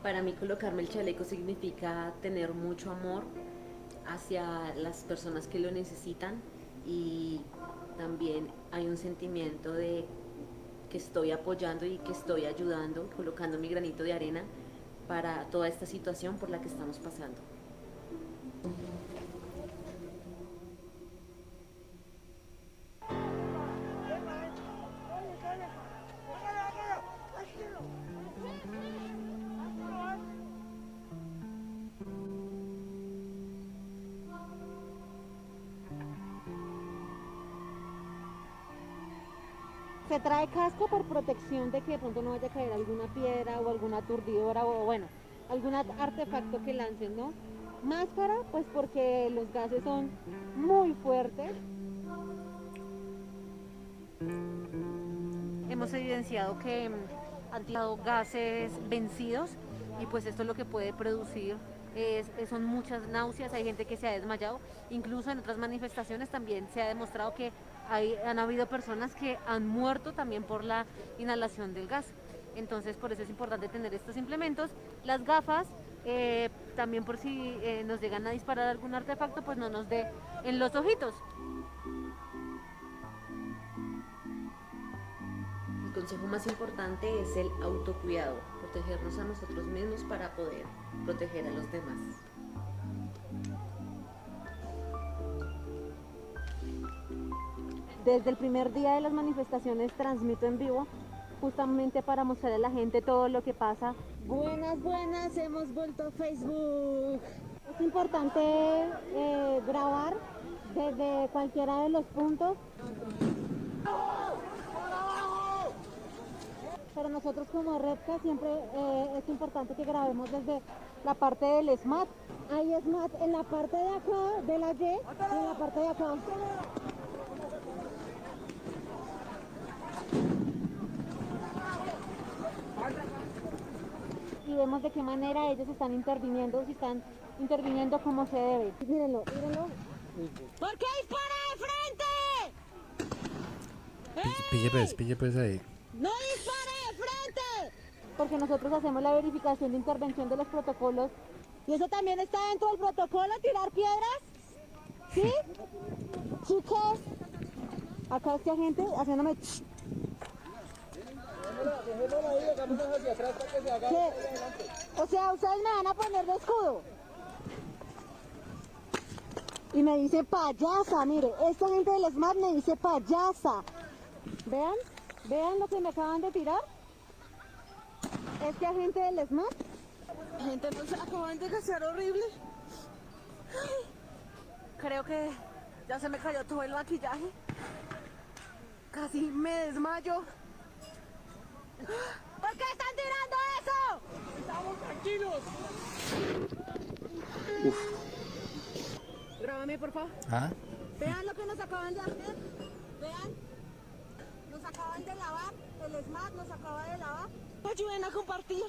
D: Para mí colocarme el chaleco significa tener mucho amor hacia las personas que lo necesitan y también hay un sentimiento de que estoy apoyando y que estoy ayudando, colocando mi granito de arena para toda esta situación por la que estamos pasando.
C: Se trae casco por protección de que de pronto no vaya a caer alguna piedra o alguna aturdidora o bueno, algún artefacto que lancen, ¿no? Máscara, pues porque los gases son muy fuertes. Hemos evidenciado que mm, han tirado gases vencidos y pues esto es lo que puede producir son muchas náuseas, hay gente que se ha desmayado, incluso en otras manifestaciones también se ha demostrado que han habido personas que han muerto también por la inhalación del gas. Entonces por eso es importante tener estos implementos. Las gafas, eh, también por si eh, nos llegan a disparar algún artefacto, pues no nos dé en los ojitos.
D: El consejo más importante es el autocuidado, protegernos a nosotros mismos para poder proteger a los demás.
C: Desde el primer día de las manifestaciones transmito en vivo justamente para mostrarle a la gente todo lo que pasa. Buenas, buenas, hemos vuelto a Facebook. Es importante eh, grabar desde cualquiera de los puntos para nosotros como Redca siempre eh, es importante que grabemos desde la parte del SMAT. Hay SMAT en la parte de acá, de la Y, y en la parte de acá. Y vemos de qué manera ellos están interviniendo, si están interviniendo como se debe. Mírenlo, mírenlo.
E: ¿Por qué dispara de frente?
A: Pille pues, pille pues ahí.
E: ¡No dispare de frente!
C: Porque nosotros hacemos la verificación de intervención de los protocolos.
E: ¿Y eso también está dentro del protocolo, tirar piedras? ¿Sí? Chicos,
C: Acá este agente haciéndome...
E: O sea, ustedes me van a poner de escudo.
C: Y me dice payasa, mire, esta gente del SMAT me dice payasa. Vean, vean lo que me acaban de tirar. Este agente del SMAT.
E: Gente, no se acaban de gastar horrible. Creo que ya se me cayó todo el maquillaje. Casi me desmayo. ¿Por qué están tirando eso? Estamos tranquilos. Grábame, por favor.
A: Ah,
E: Vean lo que nos acaban de hacer. Vean. Nos acaban de lavar. El SMAT nos acaba de lavar. Ayuden a compartir.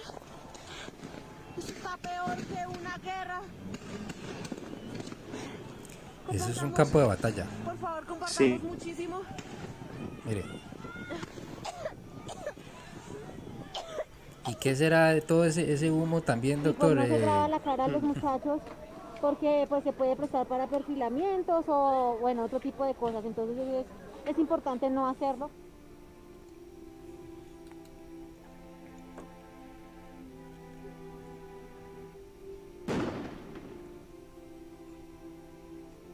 E: Está peor que una guerra.
A: eso es un campo de batalla.
E: Por favor, compartamos
B: Sí.
E: muchísimo.
A: Mire. ¿Y qué será de todo ese, ese humo también,
C: Y pues
A: doctor?
C: no se graba la cara a los (clears throat) muchachos porque pues se puede prestar para perfilamientos o bueno, otro tipo de cosas. Entonces es, es importante no hacerlo.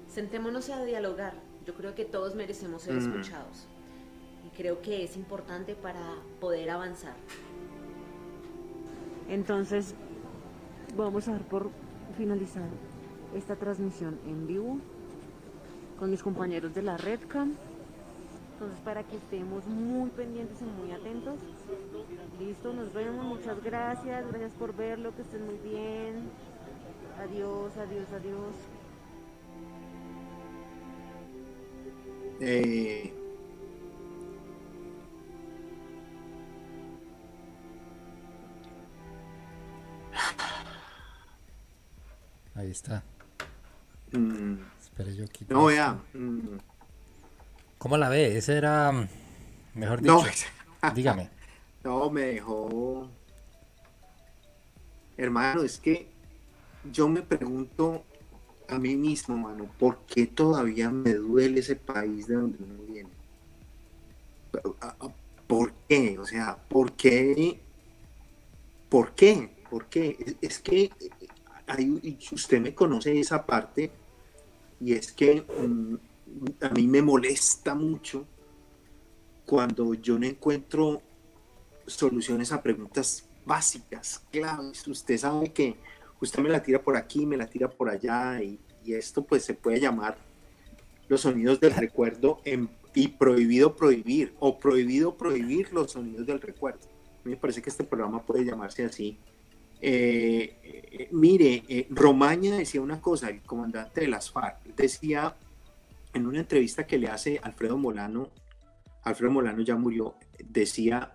D: Sentémonos a dialogar. Yo creo que todos merecemos ser
B: Mm.
D: escuchados. Y creo que es importante para poder avanzar.
F: Entonces, vamos a dar por finalizar esta transmisión en vivo con mis compañeros de la Redcam. Entonces, para que estemos muy pendientes y muy atentos. Listo, nos vemos. Muchas gracias. Gracias por verlo. Que estén muy bien. Adiós, adiós, adiós.
B: Eh,
A: Ahí está.
B: mm,
A: Espere, yo quito
B: no, vea. mm,
A: ¿Cómo la ve? Ese era, mm, mejor
B: no,
A: dicho, dígame. (laughs)
B: no, me dejó. Hermano, es que yo me pregunto a mí mismo, mano, ¿por qué todavía me duele ese país de donde uno viene? ¿A- a- ¿Por qué? O sea, ¿por qué? ¿Por qué? ¿Por qué? Es que hay- y usted me conoce esa parte y es que mm, a mí me molesta mucho cuando yo no encuentro soluciones a preguntas básicas, claves. Usted sabe que usted me la tira por aquí, me la tira por allá y, y esto pues se puede llamar los sonidos del recuerdo en- y prohibido prohibir o prohibido prohibir los sonidos del recuerdo. Me parece que este programa puede llamarse así. Eh, eh, mire, eh, Romaña decía una cosa, el comandante de las FARC, decía en una entrevista que le hace Alfredo Molano, Alfredo Molano ya murió, decía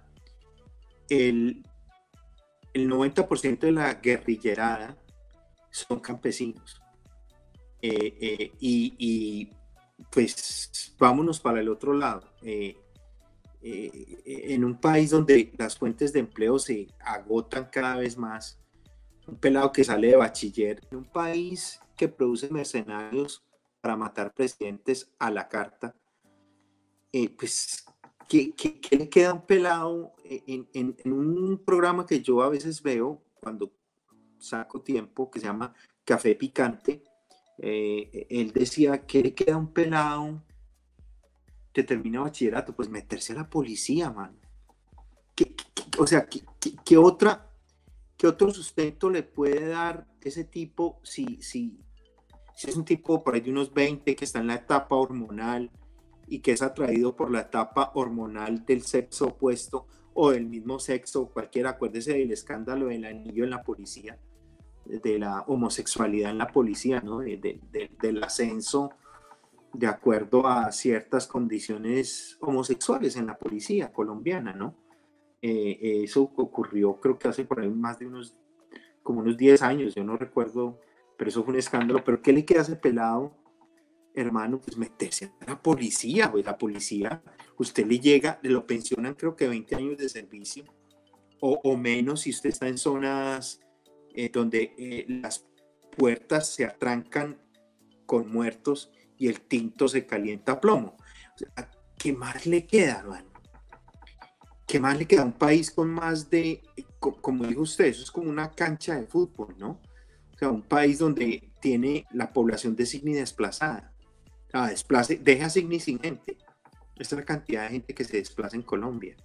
B: el, el 90% de la guerrillerada son campesinos. Eh, y, y, pues vámonos para el otro lado. Eh, en un país donde las fuentes de empleo se agotan cada vez más, un pelado que sale de bachiller, en un país que produce mercenarios para matar presidentes a la carta, eh, pues, ¿qué, qué, qué le queda a un pelado en, en- en un programa que yo a veces veo cuando saco tiempo, que se llama Café Picante? eh, él decía, ¿qué le queda un pelado que termina bachillerato? Pues meterse a la policía, man. ¿Qué- o sea, ¿qué, qué- qué otra, ¿qué otro sustento le puede dar ese tipo si, si, si es un tipo por ahí de unos 20 que está en la etapa hormonal y que es atraído por la etapa hormonal del sexo opuesto o del mismo sexo, cualquiera, acuérdese del escándalo del anillo en la policía, de la homosexualidad en la policía, ¿no? del ascenso de acuerdo a ciertas condiciones homosexuales en la policía colombiana, ¿no? Eh, eso ocurrió creo que hace por ahí más de unos, como unos 10 años, yo no recuerdo, pero eso fue un escándalo, pero ¿qué le queda a ese pelado, hermano? Pues meterse a la policía, pues la policía, usted le llega, le lo pensionan creo que 20 años de servicio, o, menos si usted está en zonas eh, donde eh, las puertas se atrancan con muertos y el tinto se calienta a plomo. ¿Qué más le queda, hermano? ¿Qué más le queda a un país con más de, como dijo usted, eso es como una cancha de fútbol, ¿no? O sea, un país donde tiene la población de Signi desplazada. Ah, desplace, deja Signi sin gente. Esta es la cantidad de gente que se desplaza en Colombia.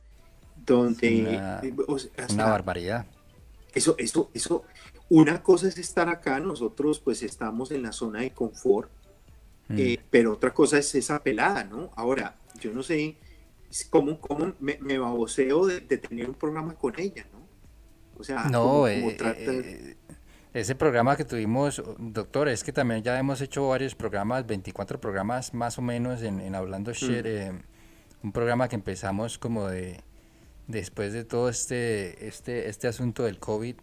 B: Donde.
A: Una, una barbaridad.
B: Eso, eso, eso, una cosa es estar acá, nosotros pues estamos en la zona de confort, mm. eh, pero otra cosa es esa pelada, ¿no? Ahora, yo no sé cómo, cómo me, me baboseo de, tener un programa con ella, ¿no?
A: O sea, no, eh, eh, ese programa que tuvimos, doctor, es que también ya hemos hecho varios programas, 24 programas más o menos en, Hablando mm. Share, un programa que empezamos como de después de todo este, este, este asunto del COVID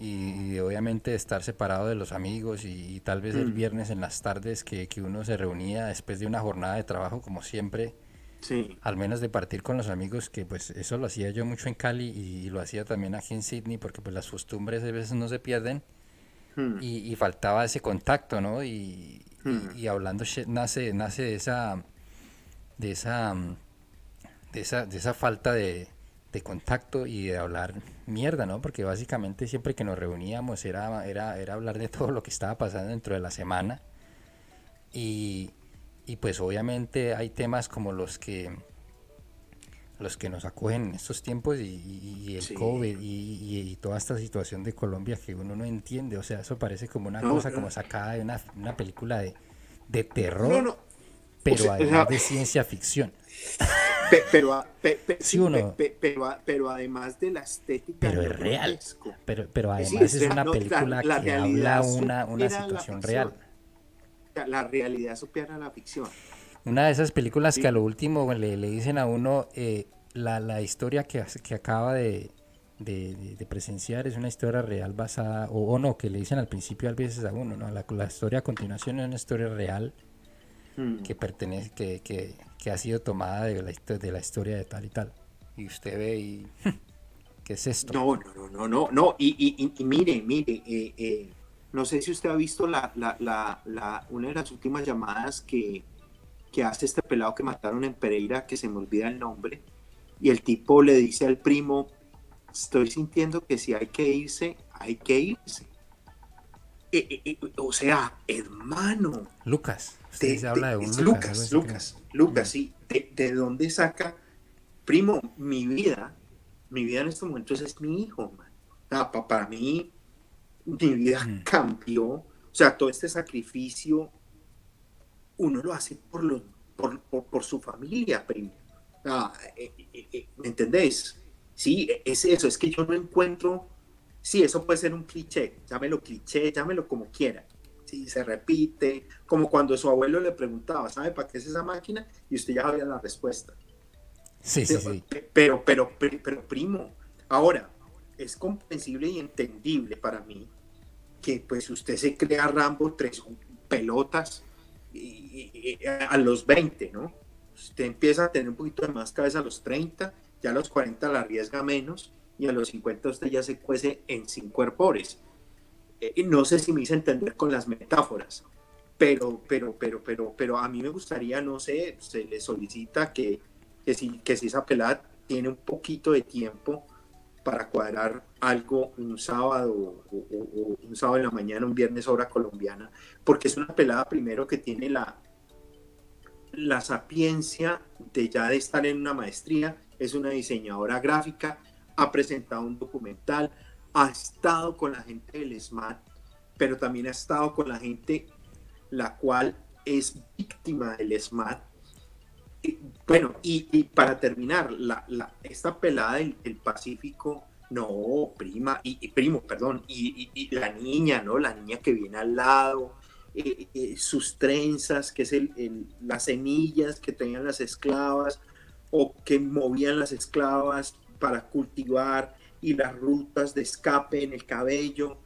A: y, obviamente estar separado de los amigos y, tal vez el mm. viernes en las tardes que, que, uno se reunía después de una jornada de trabajo como siempre, sí. al menos de partir con los amigos, que pues eso lo hacía yo mucho en Cali y, lo hacía también aquí en Sydney porque pues las costumbres a veces no se pierden mm. y, faltaba ese contacto, ¿no? Y, mm. hablando nace, nace de esa, de esa, de esa, de esa falta de de contacto y de hablar mierda, ¿no? Porque básicamente siempre que nos reuníamos era, era, era hablar de (laughs) todo lo que estaba pasando dentro de la semana. Y, y pues obviamente hay temas como los que los que nos acogen en estos tiempos y, el COVID y, toda esta situación de Colombia que uno no entiende. O sea, eso parece como una cosa como sacada de una, una película de, de terror, pero además de ciencia ficción (laughs)
B: pero, pero, además de la estética.
A: Pero es real. Pero, pero además es una película que habla una, una situación real.
B: La realidad supera la ficción.
A: Una de esas películas que a lo último le, le dicen a uno eh, la, la, historia que, que acaba de, de, de, presenciar es una historia real basada, o, no, que le dicen al principio a veces a uno, ¿no? La, la historia a continuación es una historia real mm. que pertenece, que, que, que ha sido tomada de la, de la historia de tal y tal. Y usted ve y... (laughs) ¿Qué es esto?
B: No, no, no, no, no. Y, y, mire, mire, eh, eh, no sé si usted ha visto la, la, la, una de las últimas llamadas que, que hace este pelado que mataron en Pereira, que se me olvida el nombre, y el tipo le dice al primo, estoy sintiendo que si hay que irse, hay que irse. Eh, o sea, hermano.
A: Lucas.
B: se habla de un Lucas, Lucas. Lucas, sí, ¿de, dónde saca? Primo, mi vida, mi vida en estos momentos es mi hijo, man. para mí, mi vida mm. cambió. O sea, todo este sacrificio, uno lo hace por, lo, por, su familia, primo. Eh, eh, eh, ¿Me entendés? Sí, es eso, es que yo no encuentro, sí, eso puede ser un cliché, llámelo cliché, llámelo como quiera, y se repite, como cuando su abuelo le preguntaba, ¿sabe para qué es esa máquina? Y usted ya sabía la respuesta.
A: Sí, sí, sí.
B: Pero, pero, pero, primo, ahora, es comprensible y entendible para mí que pues usted se crea Rambo tres pelotas a los 20, ¿no? Usted empieza a tener un poquito de más cabeza a los 30, ya a los 40 la arriesga menos y a los 50 usted ya se cuece en cinco herpores. Eh, no sé si me hice entender con las metáforas, pero, pero, pero, pero, pero a mí me gustaría, no sé, se le solicita que, que, si, que si esa pelada tiene un poquito de tiempo para cuadrar algo un sábado o, un sábado en la mañana, un viernes hora colombiana, porque es una pelada primero que tiene la, la sapiencia de ya de estar en una maestría, es una diseñadora gráfica, ha presentado un documental, ha estado con la gente del SMAT, pero también ha estado con la gente la cual es víctima del SMAT bueno, y, para terminar, la, la, esta pelada del, Pacífico, no, prima, y, primo, perdón, y, la niña, ¿no? La niña que viene al lado, eh, eh, sus trenzas, que es el, las semillas que tenían las esclavas o que movían las esclavas para cultivar y las rutas de escape en el cabello,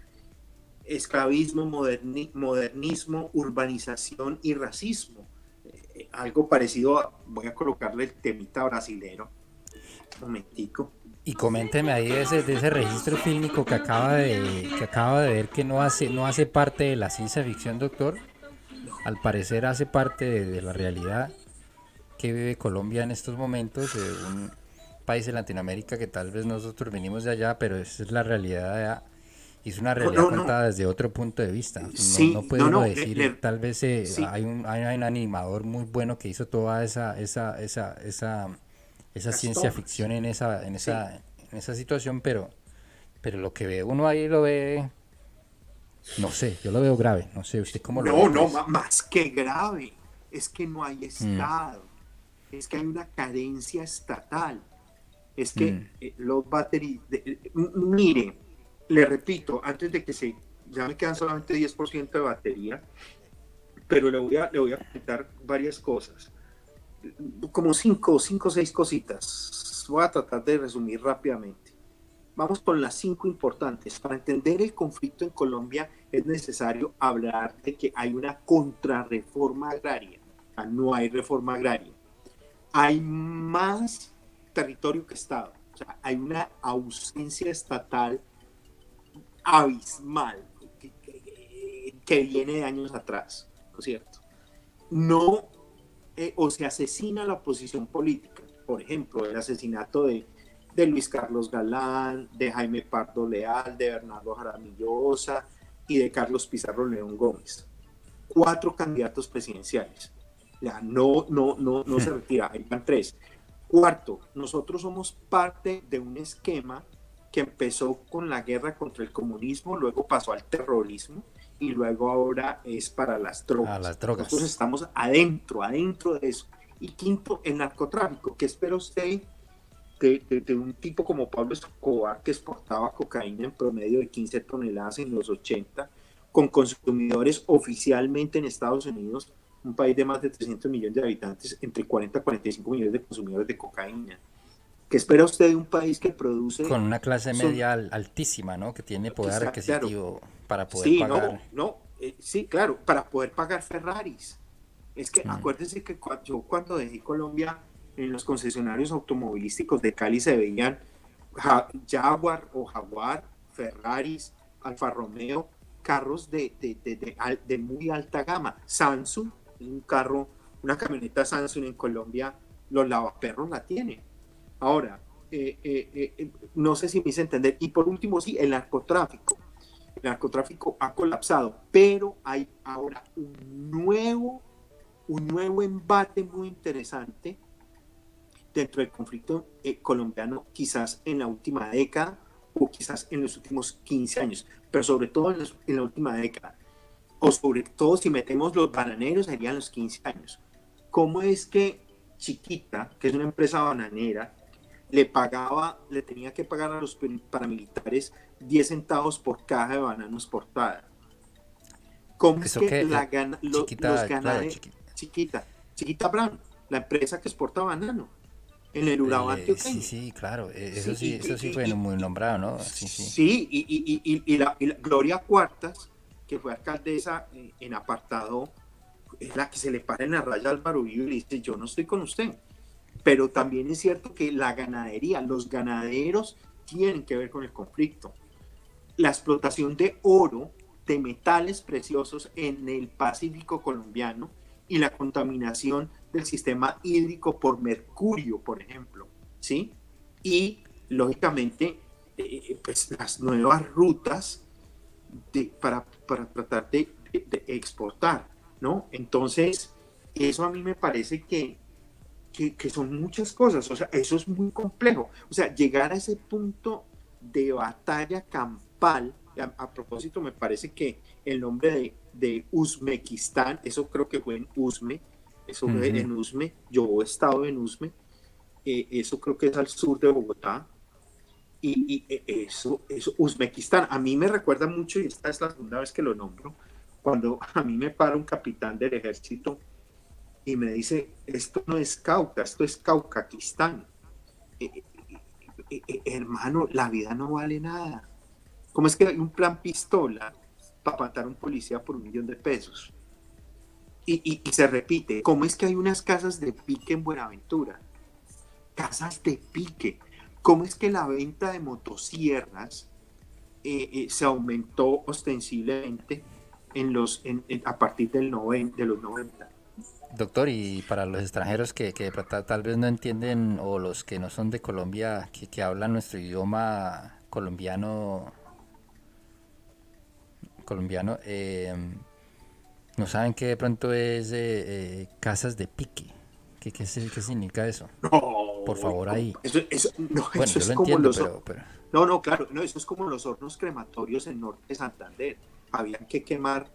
B: esclavismo, modernismo, urbanización y racismo algo parecido, voy a colocarle el temita brasilero. Un momentico.
A: Y coménteme ahí de ese, de ese registro fílmico que acaba de que acaba de ver que no hace no hace parte de la ciencia ficción, doctor. Al parecer hace parte de, la realidad que vive Colombia en estos momentos, un país de Latinoamérica que tal vez nosotros venimos de allá, pero esa es la realidad de allá y es una realidad contada desde otro punto de vista. No, puedo decir, tal vez eh, hay, un, hay un animador muy bueno que hizo toda esa, esa, esa, esa, esa ciencia ficción en esa, en esa, en esa situación, pero, pero lo que ve uno ahí lo ve, no sé, yo lo veo grave, no sé, usted cómo lo
B: ve. No, no, más que grave, es que no hay mm. Estado, es que hay una carencia estatal, es que mm. eh, los baterías, mire, le repito, antes de que se, ya me quedan solamente 10% de batería, pero le voy a, le voy a comentar varias cosas, como 5 cinco o 6 cositas. Voy a tratar de resumir rápidamente. Vamos con las cinco importantes. Para entender el conflicto en Colombia es necesario hablar de que hay una contrarreforma agraria. No hay reforma agraria. Hay más territorio que Estado. O sea, hay una ausencia estatal abismal que, viene de años atrás, ¿no es cierto? No, eh, o se asesina la oposición política, por ejemplo, el asesinato de, de Luis Carlos Galán, de Jaime Pardo Leal, de Bernardo Jaramillosa y de Carlos Pizarro León Gómez. Cuatro candidatos presidenciales. Ya no, no, no, no se (laughs) retira, ahí van tres. Cuarto, nosotros somos parte de un esquema que empezó con la guerra contra el comunismo, luego pasó al terrorismo y luego ahora es para las drogas.
A: las drogas.
B: Nosotros estamos adentro, adentro de eso. Y quinto, el narcotráfico. ¿Qué espera usted de, un tipo como Pablo Escobar que exportaba cocaína en promedio de 15 toneladas en los 80, con consumidores oficialmente en Estados Unidos, un país de más de 300 millones de habitantes, entre 40 y 45 millones de consumidores de cocaína? ¿Qué espera usted de un país que produce...
A: Con una clase media altísima, ¿no? Que tiene poder adquisitivo para poder pagar...
B: No, no eh, sí, claro, para poder pagar Ferraris. Es que mm. acuérdense que yo cuando dejé Colombia, en los concesionarios automovilísticos de Cali se veían Jaguar o Jaguar, Ferraris, Alfa Romeo, carros de, de, de, de, muy alta gama. Samsung, un carro, una camioneta Samsung en Colombia, los lavaperros la tienen Ahora, eh, eh, eh, no sé si me hice entender. Y por último, sí, el narcotráfico. El narcotráfico ha colapsado, pero hay ahora un nuevo, un nuevo embate muy interesante dentro del conflicto colombiano, quizás en la última década o quizás en los últimos 15 años, pero sobre todo en, en la última década. O sobre todo si metemos los bananeros serían los 15 años. ¿Cómo es que Chiquita, que es una empresa bananera, le pagaba, le tenía que pagar a los paramilitares 10 centavos por caja de banano exportada. ¿Cómo es que, la gana, chiquita, los ganaderos, chiquita, chiquita Brown, la empresa que exporta banano en el Urabá
A: eh, Sí, sí, claro, eh, eso sí, eso sí fue muy nombrado, ¿no?
B: Sí, sí. sí y, y, y, la, Gloria Cuartas, que fue alcaldesa eh, en apartado, es la que se le para en la raya al Álvaro y le dice, yo no estoy con usted pero también es cierto que la ganadería, los ganaderos tienen que ver con el conflicto. La explotación de oro, de metales preciosos en el Pacífico colombiano y la contaminación del sistema hídrico por mercurio, por ejemplo, ¿sí? Y, lógicamente, eh, pues las nuevas rutas de, para, para, tratar de, de exportar, ¿no? Entonces, eso a mí me parece que que, son muchas cosas, o sea, eso es muy complejo. O sea, llegar a ese punto de batalla campal, a, propósito, me parece que el nombre de, de, Uzbekistán, eso creo que fue en Uzme, eso en Usme, yo he estado en Usme, eh, eso creo que es al sur de Bogotá, y, eh, eso, eso, Uzbekistán, a mí me recuerda mucho, y esta es la segunda vez que lo nombro, cuando a mí me para un capitán del ejército y me dice, esto no es Cauca, esto es Caucaquistán. Eh, hermano, la vida no vale nada. ¿Cómo es que hay un plan pistola para matar a un policía por un millón de pesos? Y, se repite, ¿cómo es que hay unas casas de pique en Buenaventura? Casas de pique. ¿Cómo es que la venta de motosierras eh, eh, se aumentó ostensiblemente en los, a partir del de los 90?
A: Doctor, y para los extranjeros que, tal vez no entienden o los que no son de Colombia, que, que hablan nuestro idioma colombiano, colombiano, eh, no saben qué de pronto es eh, casas de pique. ¿Qué, qué, significa eso? Por favor, ahí.
B: Eso, no, bueno, yo lo entiendo, pero, No, no, claro, no, eso es como los hornos crematorios en Norte de Santander. Habían que quemar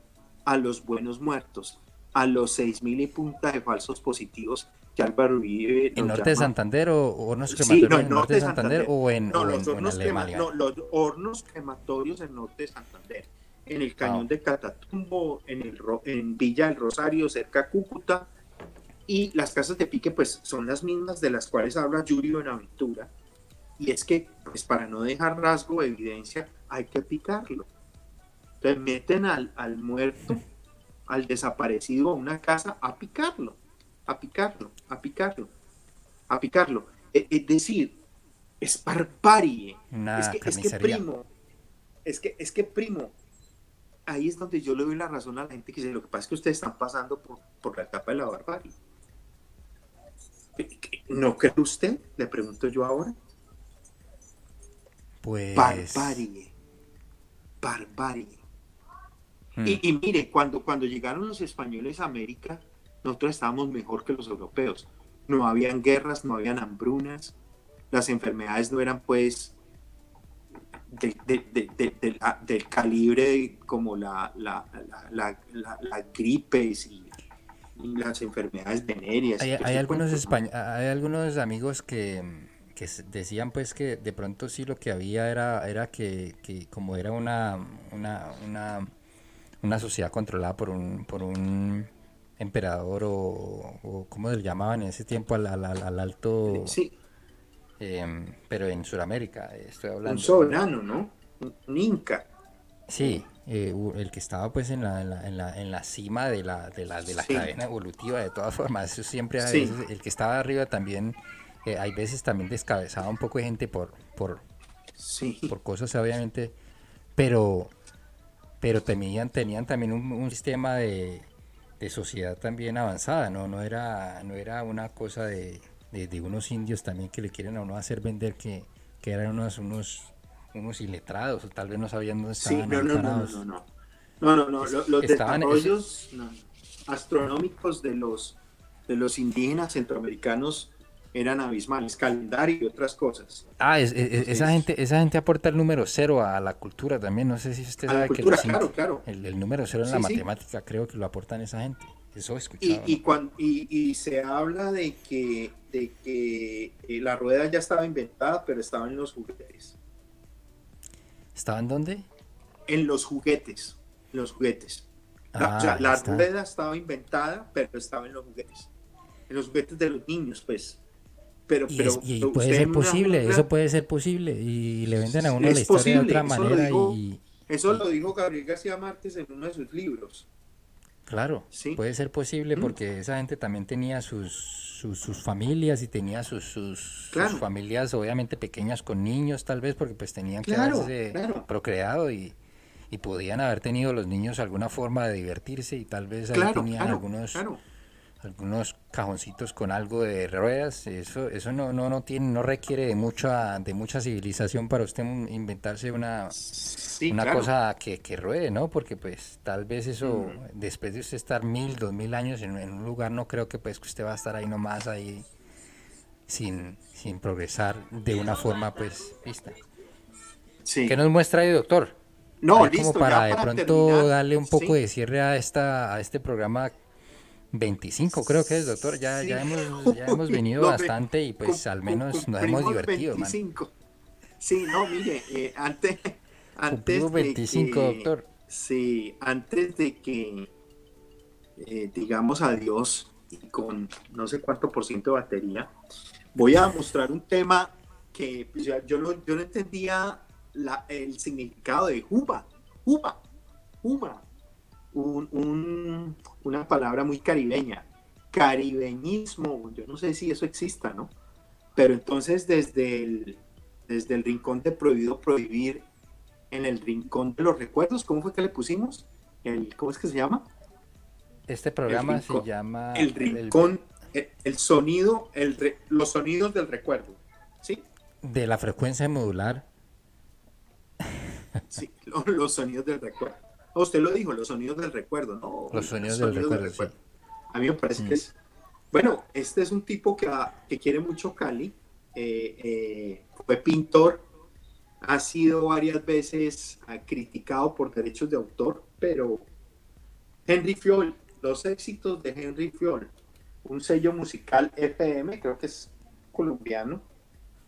B: a los buenos muertos, a los 6.000 y punta de falsos positivos que Álvaro Uribe
A: ¿En Norte de Santander o hornos crematorios en Norte de Santander, o en,
B: no, los hornos no, los hornos crematorios en Norte de Santander en el cañón de Catatumbo, en, el, en Villa del Rosario, cerca de Cúcuta, y las casas de pique pues son las mismas de las cuales habla Yuri Aventura. y es que pues para no dejar rasgo de evidencia hay que picarlo. Entonces meten al, al muerto, al desaparecido a una casa a picarlo, a picarlo, a picarlo, a picarlo. E, es, decir, es barbarie. es que, es que primo, es que, es que primo, ahí es donde yo le doy la razón a la gente que dice, lo que pasa es que ustedes están pasando por, la etapa de la barbarie. ¿No cree usted? Le pregunto yo ahora.
A: Pues...
B: Barbarie. Barbarie. Hmm. Y, mire, cuando, cuando llegaron los españoles a América, nosotros estábamos mejor que los europeos. No habían guerras, no habían hambrunas, las enfermedades no eran pues de, del calibre como la, la, la, la gripes y, las enfermedades venéreas.
A: Hay, hay algunos, hay algunos amigos que, que, decían pues que de pronto sí lo que había era, era que, que como era una, una, una, una, sociedad controlada por un, por un emperador o, o ¿cómo se llamaban en ese tiempo al, al, al alto...
B: Sí
A: Em, pero en Sudamérica estoy hablando. Un
B: soberano, ¿no? Un inca.
A: Sí, eh, el que estaba pues en la, en la, en la, cima de la, de la, de la cadena evolutiva, de todas formas, eso siempre, el que estaba arriba también, eh, hay veces también descabezaba un poco de gente por, por, por cosas obviamente, pero, pero tenían, tenían también un, sistema de, de, sociedad también avanzada, ¿no? No era, no era una cosa de, de, unos indios también que le quieren a uno hacer vender que, que eran unos, unos, unos iletrados, o tal vez no sabían dónde estaban.
B: Sí, no, no, no, no, no, no, no, no, los desarrollos astronómicos de los, de los indígenas centroamericanos eran abismales, calendario y otras cosas.
A: Ah, esa gente esa gente aporta el número cero a la cultura también, no sé si usted sabe que
B: claro, claro.
A: El, número cero en la matemática creo que lo aportan esa gente. Eso
B: Y, y, cuando, y, se habla de que, de que eh, la rueda ya estaba inventada, pero estaba en los juguetes.
A: ¿Estaba en dónde?
B: En los juguetes. los juguetes. La, o sea, ah, la rueda estaba inventada, pero estaba en los juguetes. En los juguetes de los niños, pues. Pero, pero,
A: y puede ser posible, eso puede ser posible. Y le venden a uno la historia de otra manera. y,
B: eso lo dijo Gabriel García Márquez en uno de sus libros.
A: Claro, puede ser posible mm. porque esa gente también tenía sus, sus, familias y tenía sus, sus, familias obviamente pequeñas con niños tal vez porque pues tenían que haberse procreado y, y, podían haber tenido los niños alguna forma de divertirse y tal vez ahí tenían algunos algunos cajoncitos con algo de ruedas, eso eso no no no tiene no requiere de mucha de mucha civilización para usted inventarse una una cosa que, que, ruede, ¿no? Porque pues tal vez eso mm. después de usted estar mil, dos mil años en, un lugar, no creo que pues que usted va a estar ahí nomás ahí sin, sin progresar de una forma pues vista. Sí. ¿Qué nos muestra ahí, doctor?
B: No, listo,
A: como para, de pronto darle un poco de cierre a esta a este programa 25 creo que es, doctor. Ya, ya, hemos, (laughs) ya hemos venido bastante y pues al menos nos hemos divertido, 25.
B: Sí, no, mire, eh, antes, (laughs) antes
A: 25, doctor.
B: Sí, antes de que eh, digamos adiós y con no sé cuánto por ciento de batería, voy a mostrar un tema que pues, yo, no, yo no entendía la, el significado de juba, juba, juba, un, una palabra muy caribeña, caribeñismo, yo no sé si eso exista, ¿no? Pero entonces desde el, desde el rincón de prohibido prohibir, en el rincón de los recuerdos, ¿cómo fue que le pusimos? El, ¿Cómo es que se llama?
A: Este programa se llama...
B: El rincón, el, sonido, el, los sonidos del recuerdo, ¿sí?
A: De la frecuencia modular.
B: Sí, los, sonidos del recuerdo. Usted lo dijo, los sonidos del recuerdo, ¿no?
A: Los sonidos, del, recuerdo,
B: A mí me parece que es... Bueno, este es un tipo que, que quiere mucho Cali, eh, eh, fue pintor, ha sido varias veces ah, criticado por derechos de autor, pero Henry Fiol, los éxitos de Henry Fiol, un sello musical FM, creo que es colombiano,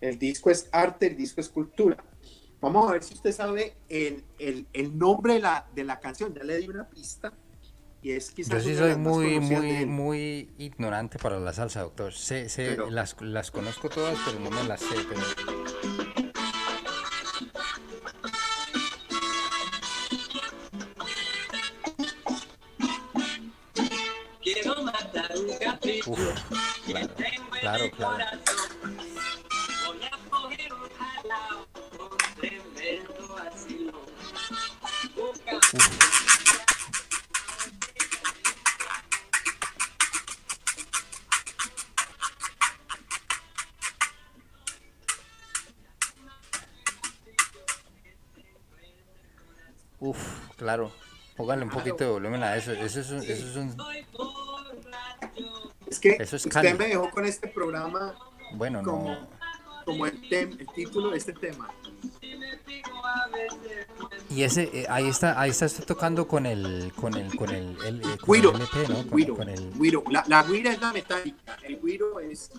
B: el disco es arte, el disco es cultura. Vamos a ver si usted sabe el, nombre de la, de la canción, ya le di una pista. Y es
A: Yo sí soy muy, muy, muy ignorante para la salsa, doctor. Sé, sé las, las conozco todas, pero no me las sé. Pero... Uf, claro, claro, claro. Uf. Claro. Póngale un poquito de volumen a eso. Eso es, eso es un...
B: Es que usted me dejó con este programa
A: bueno,
B: como,
A: no.
B: Como el, el título de este tema.
A: Y ese, eh, ahí está, ahí está usted tocando con el, con el, con el, el,
B: eh, con el LP, ¿no? Con, con el... La, la guira es la metálica, el guiro es,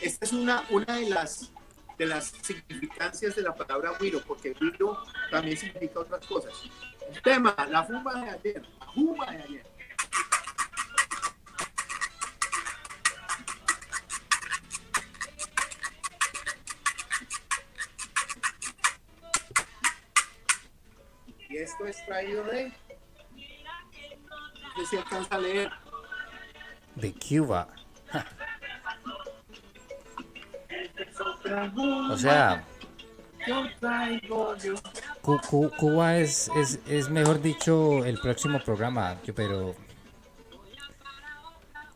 B: esta es una, una de las de las significancias de la palabra Wiro, porque Wiro también significa otras cosas. El tema, la fuma de ayer, la fuma de ayer. Esto es traído de... No sé si alcanza a leer.
A: De Cuba. O sea, Cuba es, es, es mejor dicho el próximo programa, pero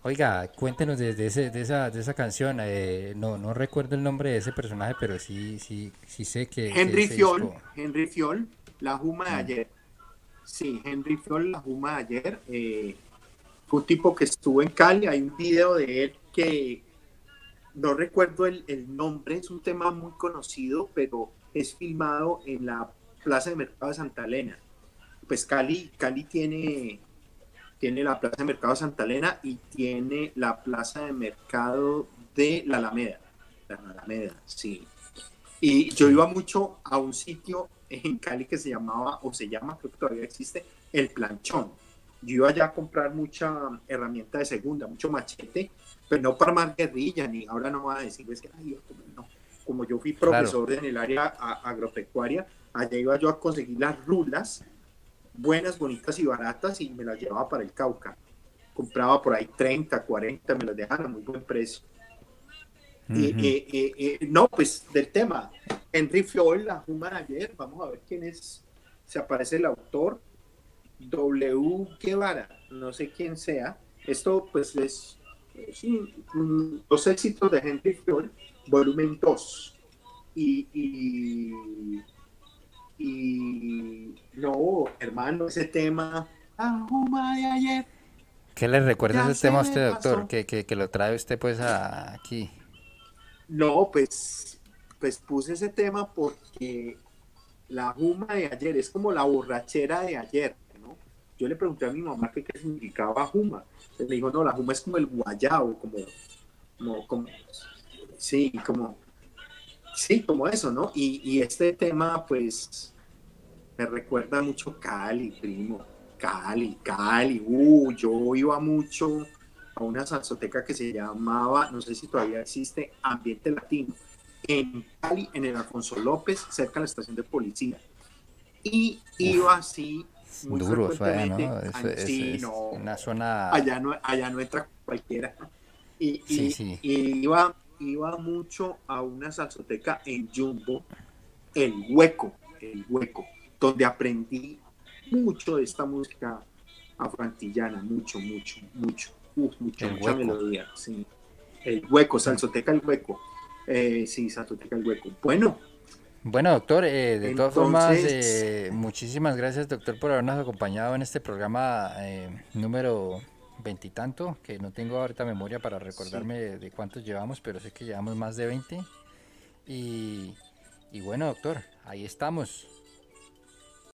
A: Oiga, cuéntenos de, ese, de, esa, de esa canción. Eh, no, no recuerdo el nombre de ese personaje, pero sí, sí, sí sé que.
B: Henry Fiol, Henry Fiol, la Juma de mm. ayer. Sí, Henry Fiol, la Juma de ayer. Eh, fue un tipo que estuvo en Cali. Hay un video de él que no recuerdo el, nombre, es un tema muy conocido, pero es filmado en la Plaza de Mercado de Santa Elena. Pues Cali, Cali tiene, tiene la Plaza de Mercado de Santa Elena y tiene la Plaza de Mercado de la Alameda. La Alameda, sí. Y yo iba mucho a un sitio en Cali que se llamaba, o se llama, creo que todavía existe, El Planchón. Yo iba allá a comprar mucha herramienta de segunda, mucho machete, pero no para armar guerrilla, ni ahora no va a decir, es que, ay, no. como yo fui profesor en el área agropecuaria, allá iba yo a conseguir las rulas, buenas, bonitas y baratas, y me las llevaba para el Cauca. Compraba por ahí 30, 40, me las dejaban a muy buen precio. Y, no, pues del tema, Henry Fiol, la Human ayer, vamos a ver quién es, se aparece el autor, W. Guevara, no sé quién sea. Esto pues es sí, los éxitos de Henry Ford, volumen 2. Y, y, no, hermano, ese tema, de ayer.
A: ¿Qué le recuerda ese tema a usted, doctor? Que, que, que, lo trae usted pues aquí.
B: No, pues, pues puse ese tema porque la Juma de ayer es como la borrachera de ayer yo le pregunté a mi mamá qué significaba juma. Me dijo, no, la juma es como el guayao, como, como, como sí, como, sí, como eso, ¿no? Y, y este tema, pues, me recuerda mucho Cali, primo. Cali, Cali, uh, yo iba mucho a una salsoteca que se llamaba, no sé si todavía existe, Ambiente Latino, en Cali, en el Alfonso López, cerca de la estación de policía. Y iba así muy
A: Duro,
B: frecuentemente.
A: ¿no? Eso
B: Ah,
A: es,
B: sí,
A: es
B: no,
A: una zona...
B: allá no, allá no entra cualquiera. Y, y-
A: Sí, sí.
B: y iba, iba mucho a una salsoteca en Jumbo, El Hueco, El Hueco, donde aprendí mucho de esta música afroantillana, mucho, mucho, mucho, uf,
A: El
B: mucha melodía, sí. El Hueco, Salsoteca El Hueco. Eh, sí, Salsoteca El Hueco. Bueno,
A: Bueno, doctor, eh, de todas formas, eh, muchísimas gracias, doctor, por habernos acompañado en este programa eh, número veintitanto, que no tengo ahorita memoria para recordarme de, de cuántos llevamos, pero sé que llevamos más de 20. Y, y bueno, doctor, ahí estamos.